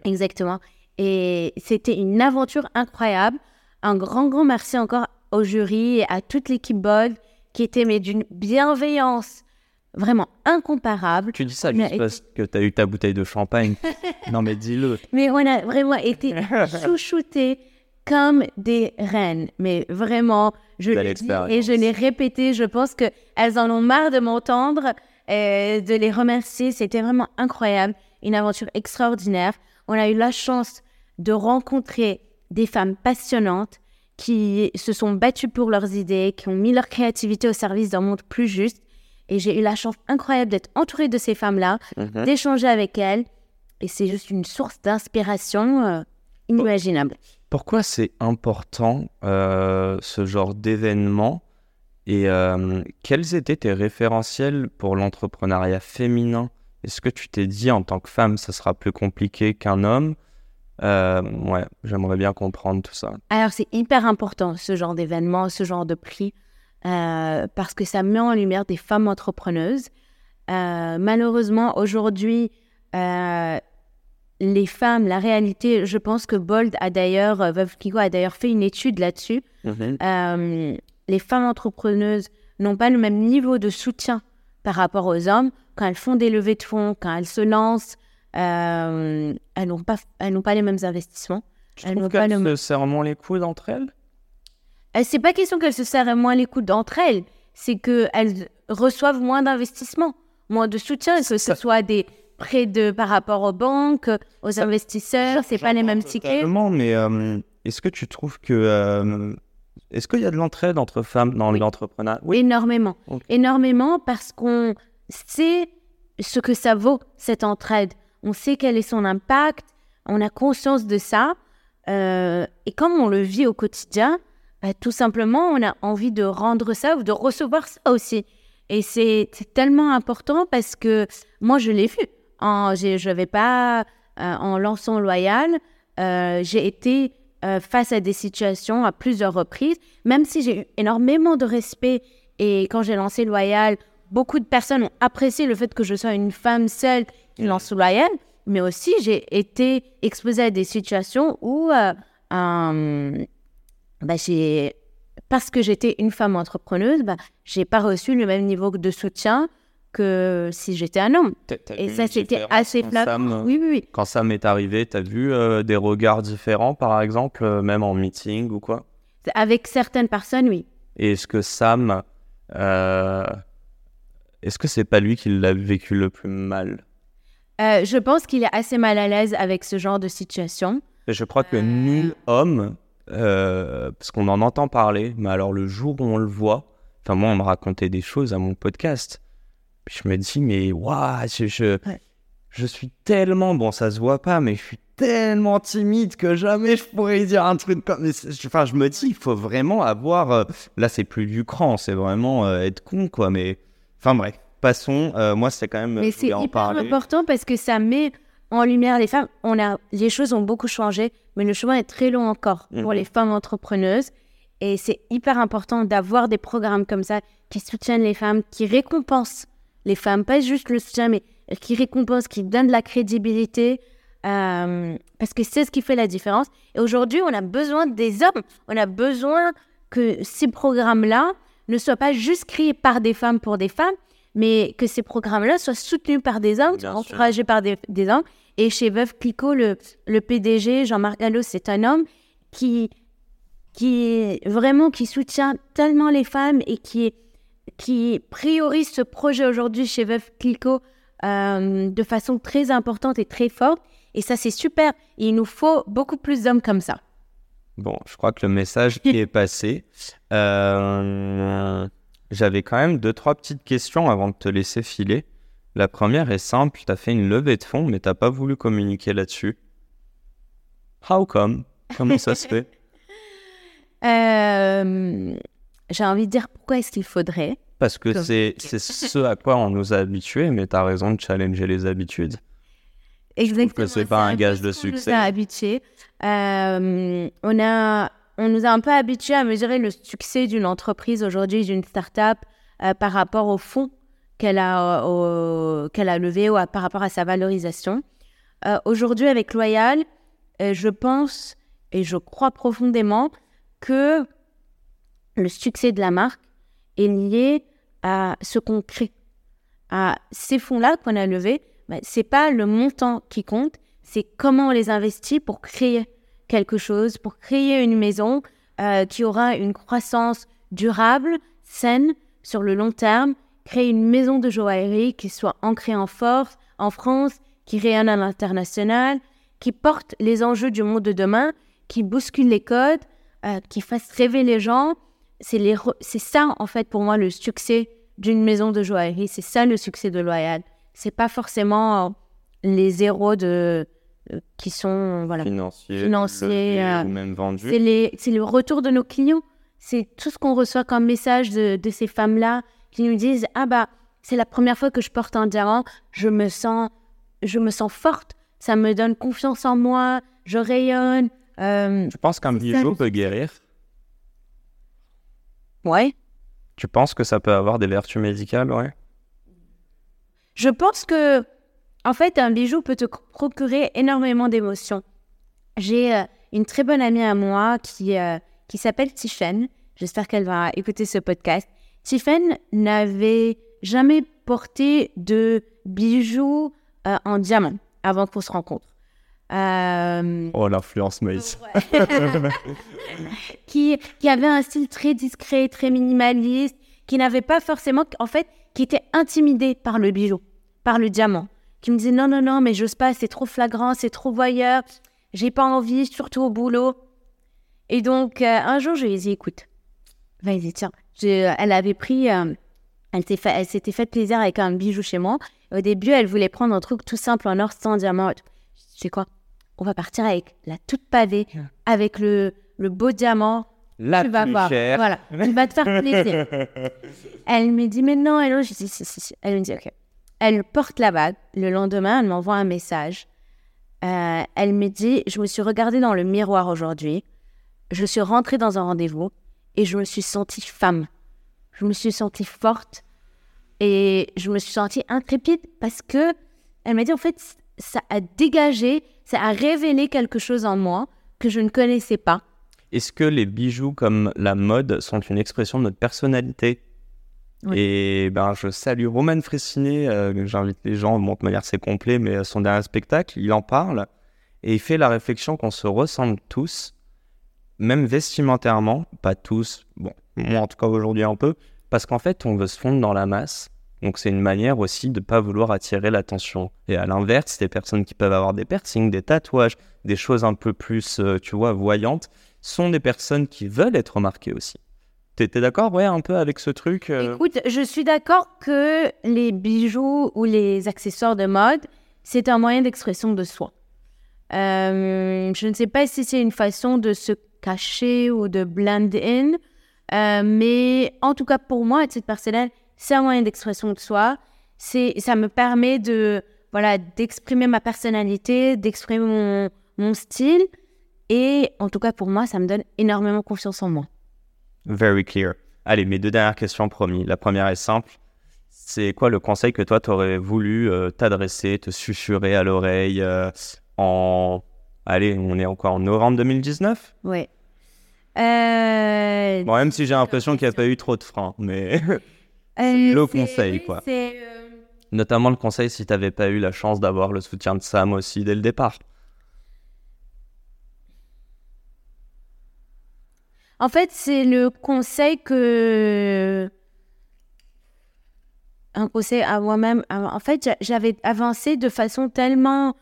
exactement. Et c'était une aventure incroyable. Un grand, grand merci encore au jury et à toute l'équipe Bold qui était mais d'une bienveillance vraiment incomparable. Tu dis ça Mais- juste parce que t'as eu ta bouteille de champagne. non mais dis-le. Mais on a vraiment été chouchoutés comme des reines. Mais vraiment, je le dis et je l'ai répété. Je pense qu'elles en ont marre de m'entendre, euh, de les remercier. C'était vraiment incroyable. Une aventure extraordinaire. On a eu la chance de rencontrer des femmes passionnantes qui se sont battues pour leurs idées, qui ont mis leur créativité au service d'un monde plus juste. Et j'ai eu la chance incroyable d'être entourée de ces femmes-là, Mhm. d'échanger avec elles. Et c'est juste une source d'inspiration euh, inimaginable. Pourquoi c'est important euh, ce genre d'événement et euh, quels étaient tes référentiels pour l'entrepreneuriat féminin? Est-ce que tu t'es dit en tant que femme ça sera plus compliqué qu'un homme? Euh, Ouais, j'aimerais bien comprendre tout ça. Alors, c'est hyper important, ce genre d'événement, ce genre de prix, euh, parce que ça met en lumière des femmes entrepreneuses. Malheureusement, aujourd'hui, les femmes, la réalité, je pense que Bold a d'ailleurs, euh, Veuve a d'ailleurs fait une étude là-dessus. Euh, les femmes entrepreneuses n'ont pas le même niveau de soutien par rapport aux hommes quand elles font des levées de fonds, quand elles se lancent. euh, elles n'ont pas, elles n'ont pas les mêmes investissements. Tu Elles trouves n'ont pas qu'elles le- se serrent moins les coudes entre elles? Euh, C'est pas question qu'elles se serrent moins les coudes entre elles, c'est qu'elles reçoivent moins d'investissements, moins de soutien, que ce soit des prêts de, par rapport aux banques, aux investisseurs, c'est pas les mêmes tickets. Mais euh, est-ce que tu trouves que... euh, est-ce qu'il y a de l'entraide entre femmes dans Oui. l'entrepreneuriat? Oui. Énormément. Énormément parce qu'on sait ce que ça vaut, cette entraide. On sait quel est son impact, on a conscience de ça. euh, et comme on le vit au quotidien, bah, tout simplement, on a envie de rendre ça ou de recevoir ça aussi. Et c'est tellement important parce que moi, je l'ai vu. En, je vais pas, euh, en lançant Loyal, euh, j'ai été euh, face à des situations à plusieurs reprises, même si j'ai eu énormément de respect. Et quand j'ai lancé Loyal, beaucoup de personnes ont apprécié le fait que je sois une femme seule qui lance Loyal, mais aussi j'ai été exposée à des situations où, euh, bah, parce que j'étais une femme entrepreneuse, bah, j'ai pas reçu le même niveau de soutien que si j'étais un homme. Et ça, c'était assez flagrant. Euh, Oui, oui, oui. Quand Sam est arrivé, t'as vu euh, des regards différents, par exemple, euh, même en meeting ou quoi? Avec certaines personnes, oui. Et est-ce que Sam, euh, est-ce que c'est pas lui qui l'a vécu le plus mal? Je pense qu'il est assez mal à l'aise avec ce genre de situation. Et je crois que nul homme, parce qu'on en entend parler, mais alors le jour où on le voit, enfin moi on me racontait des choses à mon podcast, je me dis mais waouh, je, je, suis tellement, bon ça se voit pas, mais je suis tellement timide que jamais je pourrais dire un truc comme, c'est- enfin je me dis il faut vraiment avoir, euh, là c'est plus du cran, c'est vraiment euh, être con quoi, mais enfin bref, passons, Euh, moi c'est quand même, Mais c'est hyper parler. important parce que ça met en lumière les femmes. On a, les choses ont beaucoup changé, mais le chemin est très long encore pour Mhm. les femmes entrepreneuses. Et c'est hyper important d'avoir des programmes comme ça qui soutiennent les femmes, qui récompensent les femmes, pas juste le soutien, mais qui récompensent, qui donnent de la crédibilité. euh, parce que c'est ce qui fait la différence. Et aujourd'hui, on a besoin des hommes. On a besoin que ces programmes-là ne soient pas juste créés par des femmes pour des femmes, mais que ces programmes-là soient soutenus par des hommes, Bien sûr. encouragés par des, des hommes. Et chez Veuve Clicquot, le, le PDG, Jean-Marc Gallo, c'est un homme qui, qui vraiment qui soutient tellement les femmes et qui, qui priorise ce projet aujourd'hui chez Veuve Clicquot euh, de façon très importante et très forte. Et ça, c'est super. il nous faut beaucoup plus d'hommes comme ça. Bon, je crois que le message est passé. Euh, j'avais quand même deux, trois petites questions avant de te laisser filer. La première est simple, tu as fait une levée de fonds, mais tu pas voulu communiquer là-dessus. How come? Comment ça se fait? Euh, J'ai envie de dire pourquoi est-ce qu'il faudrait? Parce que c'est ce à quoi on nous a habitués, mais tu as raison de challenger les habitudes. Exactement. que c'est pas un gage de succès. On nous a habitués. Euh, on, a, on nous a un peu habitués à mesurer le succès d'une entreprise aujourd'hui, d'une start-up, euh, par rapport au fonds qu'elle a, qu'elle a levé ou par rapport à sa valorisation. Euh, aujourd'hui, avec Loyal, je pense et je crois profondément que le succès de la marque est lié à ce qu'on crée, à ces fonds-là qu'on a levés bah, c'est pas le montant qui compte, c'est comment on les investit pour créer quelque chose, pour créer une maison euh, qui aura une croissance durable, saine, sur le long terme, créer une maison de joaillerie qui soit ancrée en force, en France, qui rayonne à l'international, qui porte les enjeux du monde de demain, qui bouscule les codes, euh, qui fasse rêver les gens. C'est ça, en fait, pour moi, le succès d'une maison de joaillerie. C'est ça le succès de Loyal c'est pas forcément euh, les zéros de euh, qui sont voilà financiers, financiers euh, ou même vendus. C'est le retour de nos clients. C'est tout ce qu'on reçoit comme message de, de ces femmes-là qui nous disent ah bah c'est la première fois que je porte un diamant, je me sens je me sens forte, ça me donne confiance en moi, je rayonne. tu penses qu'un bijou peut guérir? Ouais. Tu penses que ça peut avoir des vertus médicales, ouais? Je pense que, en fait, un bijou peut te procurer énormément d'émotions. J'ai euh, une très bonne amie à moi qui, euh, qui s'appelle Tiffen. J'espère qu'elle va écouter ce podcast. Tiffen n'avait jamais porté de bijoux euh, en diamant avant qu'on se rencontre. Oh, l'influence Maïs. qui, qui avait un style très discret, très minimaliste, qui n'avait pas forcément, en fait, qui était intimidé par le bijou par le diamant, qui me disait non, non, non, mais j'ose pas, c'est trop flagrant, c'est trop voyeur, j'ai pas envie, surtout au boulot. Et donc, euh, un jour, je lui ai dit, écoute, vas-y, tiens. elle avait pris, euh, elle s'était fait, plaisir avec un bijou chez moi. Au début, elle voulait prendre un truc tout simple en or sans diamant. Je sais quoi? On va partir avec la toute pavée, avec le, le beau diamant. La tu vas voir. Voilà, tu vas te faire plaisir. elle me dit, mais non. Elle, je dis, si, si, si. Elle me dit, ok. Elle porte la bague. Le lendemain, elle m'envoie un message. Euh, elle me dit Je me suis regardée dans le miroir aujourd'hui. Je suis rentrée dans un rendez-vous et je me suis sentie femme. Je me suis sentie forte et je me suis sentie intrépide parce que elle m'a dit en fait ça a dégagé, ça a révélé quelque chose en moi que je ne connaissais pas. Est-ce que les bijoux comme la mode sont une expression de notre personnalité? Et ben, je salue Roman Fressinet, euh, j'invite les gens, bon, de manière c'est complet, mais son dernier spectacle, il en parle et il fait la réflexion qu'on se ressemble tous, même vestimentairement, pas tous, bon, moi en tout cas aujourd'hui un peu, parce qu'en fait on veut se fondre dans la masse. Donc c'est une manière aussi de ne pas vouloir attirer l'attention. Et à l'inverse, des personnes qui peuvent avoir des piercings, des tatouages, des choses un peu plus, euh, tu vois, voyantes, sont des personnes qui veulent être remarquées aussi. T'es d'accord, ouais, un peu avec ce truc euh? Écoute, je suis d'accord que les bijoux ou les accessoires de mode, c'est un moyen d'expression de soi. Euh, je ne sais pas si c'est une façon de se cacher ou de blend in, mais en tout cas pour moi, à titre personnel, c'est un moyen d'expression de soi. C'est, ça me permet de, voilà, d'exprimer ma personnalité, d'exprimer mon, mon style, et en tout cas pour moi, ça me donne énormément confiance en moi. Very clear. Allez, mes deux dernières questions promis. La première est simple. C'est quoi le conseil que toi, tu aurais voulu euh, t'adresser, te susurrer à l'oreille euh, en... Allez, on est encore en novembre 2019 Ouais. Euh... Bon, même si j'ai l'impression qu'il n'y a pas eu trop de freins, mais le conseil, quoi. Notamment le conseil si tu n'avais pas eu la chance d'avoir le soutien de Sam aussi dès le départ. En fait, c'est le conseil que. Un conseil à moi-même. En fait, j'a- j'avais avancé de façon tellement.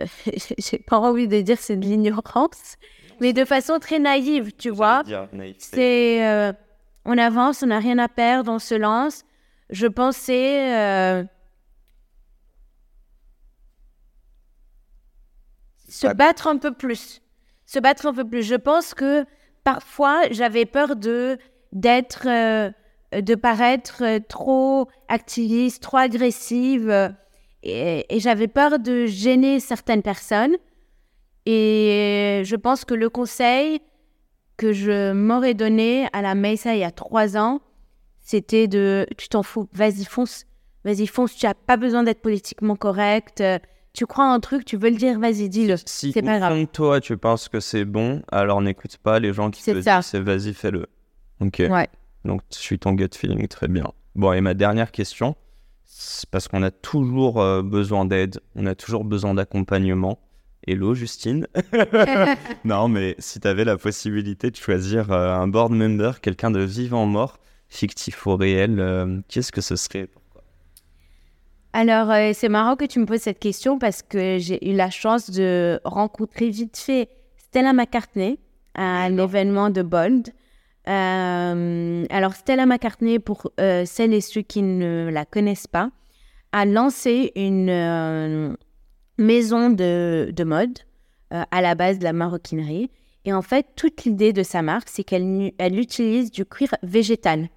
euh, J'ai pas envie de dire c'est de l'ignorance, mais de façon très naïve, tu vois. C'est. On avance, on n'a rien à perdre, on se lance. Je pensais. euh, se pas- battre un peu plus. Se battre un peu plus. Je pense que parfois, j'avais peur de d'être, euh, de paraître euh, trop activiste, trop agressive. euh, et et j'avais peur de gêner certaines personnes. Et je pense que le conseil que je m'aurais donné à la Mesa il y a trois ans, c'était de tu t'en fous, vas-y fonce, vas-y fonce, tu n'as pas besoin d'être politiquement correct. euh, Tu crois en un truc, tu veux le dire, vas-y, dis-le. Si C'est pas grave. toi tu penses que c'est bon, alors n'écoute pas les gens qui te ça. disent c'est vas-y fais-le. Ok. Ouais. Donc je suis ton gut feeling très bien. Bon et ma dernière question, c'est parce qu'on a toujours euh, besoin d'aide, on a toujours besoin d'accompagnement. Hello Justine. non mais si tu avais la possibilité de choisir euh, un board member, quelqu'un de vivant mort, fictif ou réel, euh, qu'est-ce que ce serait Alors, euh, c'est marrant que tu me poses cette question parce que j'ai eu la chance de rencontrer vite fait Stella McCartney à un événement de Bold. Alors, Stella McCartney, pour celles et ceux qui ne la connaissent pas, a lancé une maison de, de mode euh, à la base de la maroquinerie. Et en fait, toute l'idée de sa marque, c'est qu'elle elle utilise du cuir végétal.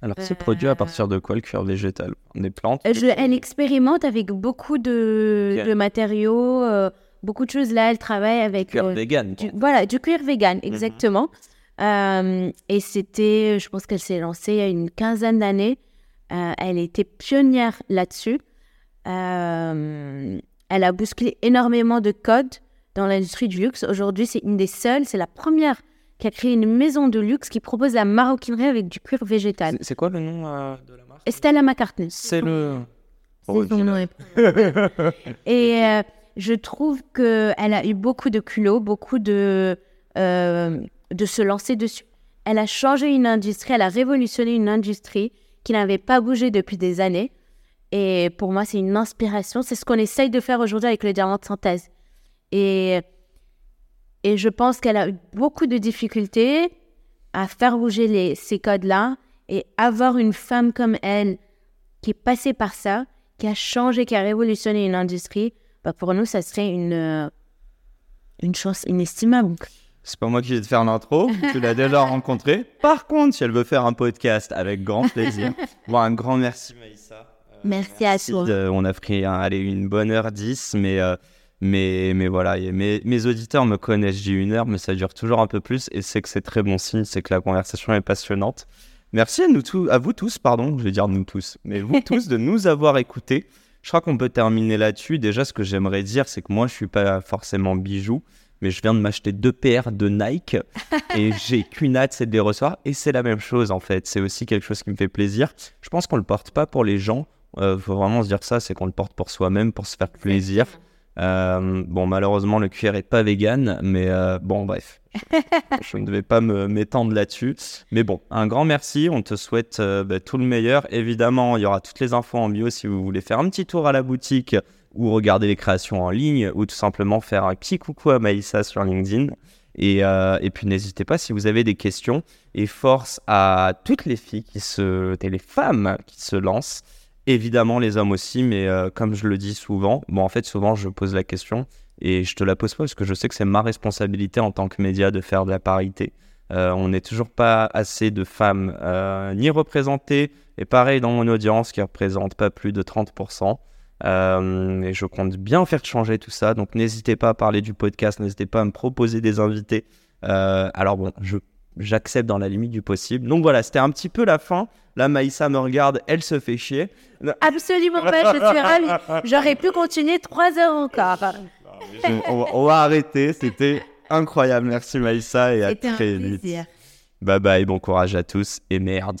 Alors c'est produit à partir de quoi le cuir végétal? Des plantes Euh, Je, elle expérimente avec beaucoup de, matériaux, euh, beaucoup de choses. Là, elle travaille avec cuir euh, vegan. du, voilà, du cuir vegan, exactement. Euh, et c'était, je pense qu'elle s'est lancée il y a une quinzaine d'années. Euh, elle était pionnière là-dessus. Euh, elle a bousculé énormément de codes dans l'industrie du luxe. Aujourd'hui, c'est une des seules, c'est la première qui a créé une maison de luxe qui propose la maroquinerie avec du cuir végétal. C'est- C'est quoi le nom euh, de la marque? Stella McCartney. C'est le. C'est son nom. Et euh, je trouve qu'elle a eu beaucoup de culot, beaucoup de, euh, de se lancer dessus. Elle a changé une industrie, elle a révolutionné une industrie qui n'avait pas bougé depuis des années. Et pour moi, c'est une inspiration. C'est ce qu'on essaye de faire aujourd'hui avec le diamant de synthèse. Et, et je pense qu'elle a eu beaucoup de difficultés à faire bouger les, ces codes-là. Et avoir une femme comme elle qui est passée par ça, qui a changé, qui a révolutionné une industrie, bah pour nous, ça serait une, euh, une chance inestimable. C'est pas moi qui vais te faire l'intro, tu l'as déjà rencontré. Par contre, si elle veut faire un podcast, avec grand plaisir. Bon, un grand merci Maïssa. Euh, Merci à toi. on a pris un- allez, une bonne heure 10, mais, euh, mais, mais voilà, mes, mes auditeurs me connaissent, j'ai une heure, mais ça dure toujours un peu plus, et c'est que c'est très bon signe, c'est que la conversation est passionnante. Merci à, nous tous, à vous tous, pardon, je vais dire nous tous, mais vous tous de nous avoir écoutés. Je crois qu'on peut terminer là-dessus. Déjà, ce que j'aimerais dire, c'est que moi, je suis pas forcément bijou, mais je viens de m'acheter deux paires de Nike et j'ai qu'une hâte, c'est de les recevoir. Et c'est la même chose, en fait. C'est aussi quelque chose qui me fait plaisir. Je pense qu'on le porte pas pour les gens. Euh, faut vraiment se dire ça, c'est qu'on le porte pour soi-même, pour se faire plaisir. Euh, bon, malheureusement, le cuir est pas vegan, mais euh, bon, bref. Je, ne vais pas m'étendre là-dessus. Mais bon, un grand merci. On te souhaite euh, bah, tout le meilleur. Évidemment, il y aura toutes les infos en bio si vous voulez faire un petit tour à la boutique ou regarder les créations en ligne ou tout simplement faire un petit coucou à Maïssa sur LinkedIn. Et, et puis n'hésitez pas si vous avez des questions et force à toutes les filles qui se, et les femmes qui se lancent, évidemment les hommes aussi, mais euh, comme je le dis souvent, bon en fait souvent je pose la question et je te la pose pas parce que je sais que c'est ma responsabilité en tant que média de faire de la parité. Euh, on n'est toujours pas assez de femmes euh, ni représentées et pareil dans mon audience qui représente pas plus de 30%. Euh, et je compte bien faire changer tout ça. Donc n'hésitez pas à parler du podcast, n'hésitez pas à me proposer des invités. Alors bon, je j'accepte dans la limite du possible. Donc voilà, c'était un petit peu la fin. Là, Maïssa me regarde, elle se fait chier. Absolument pas, je suis ravie. J'aurais pu continuer trois heures encore. Je- on, va, on va arrêter, c'était incroyable. Merci Maïssa et à très vite. Bye bye, bon courage à tous et merde.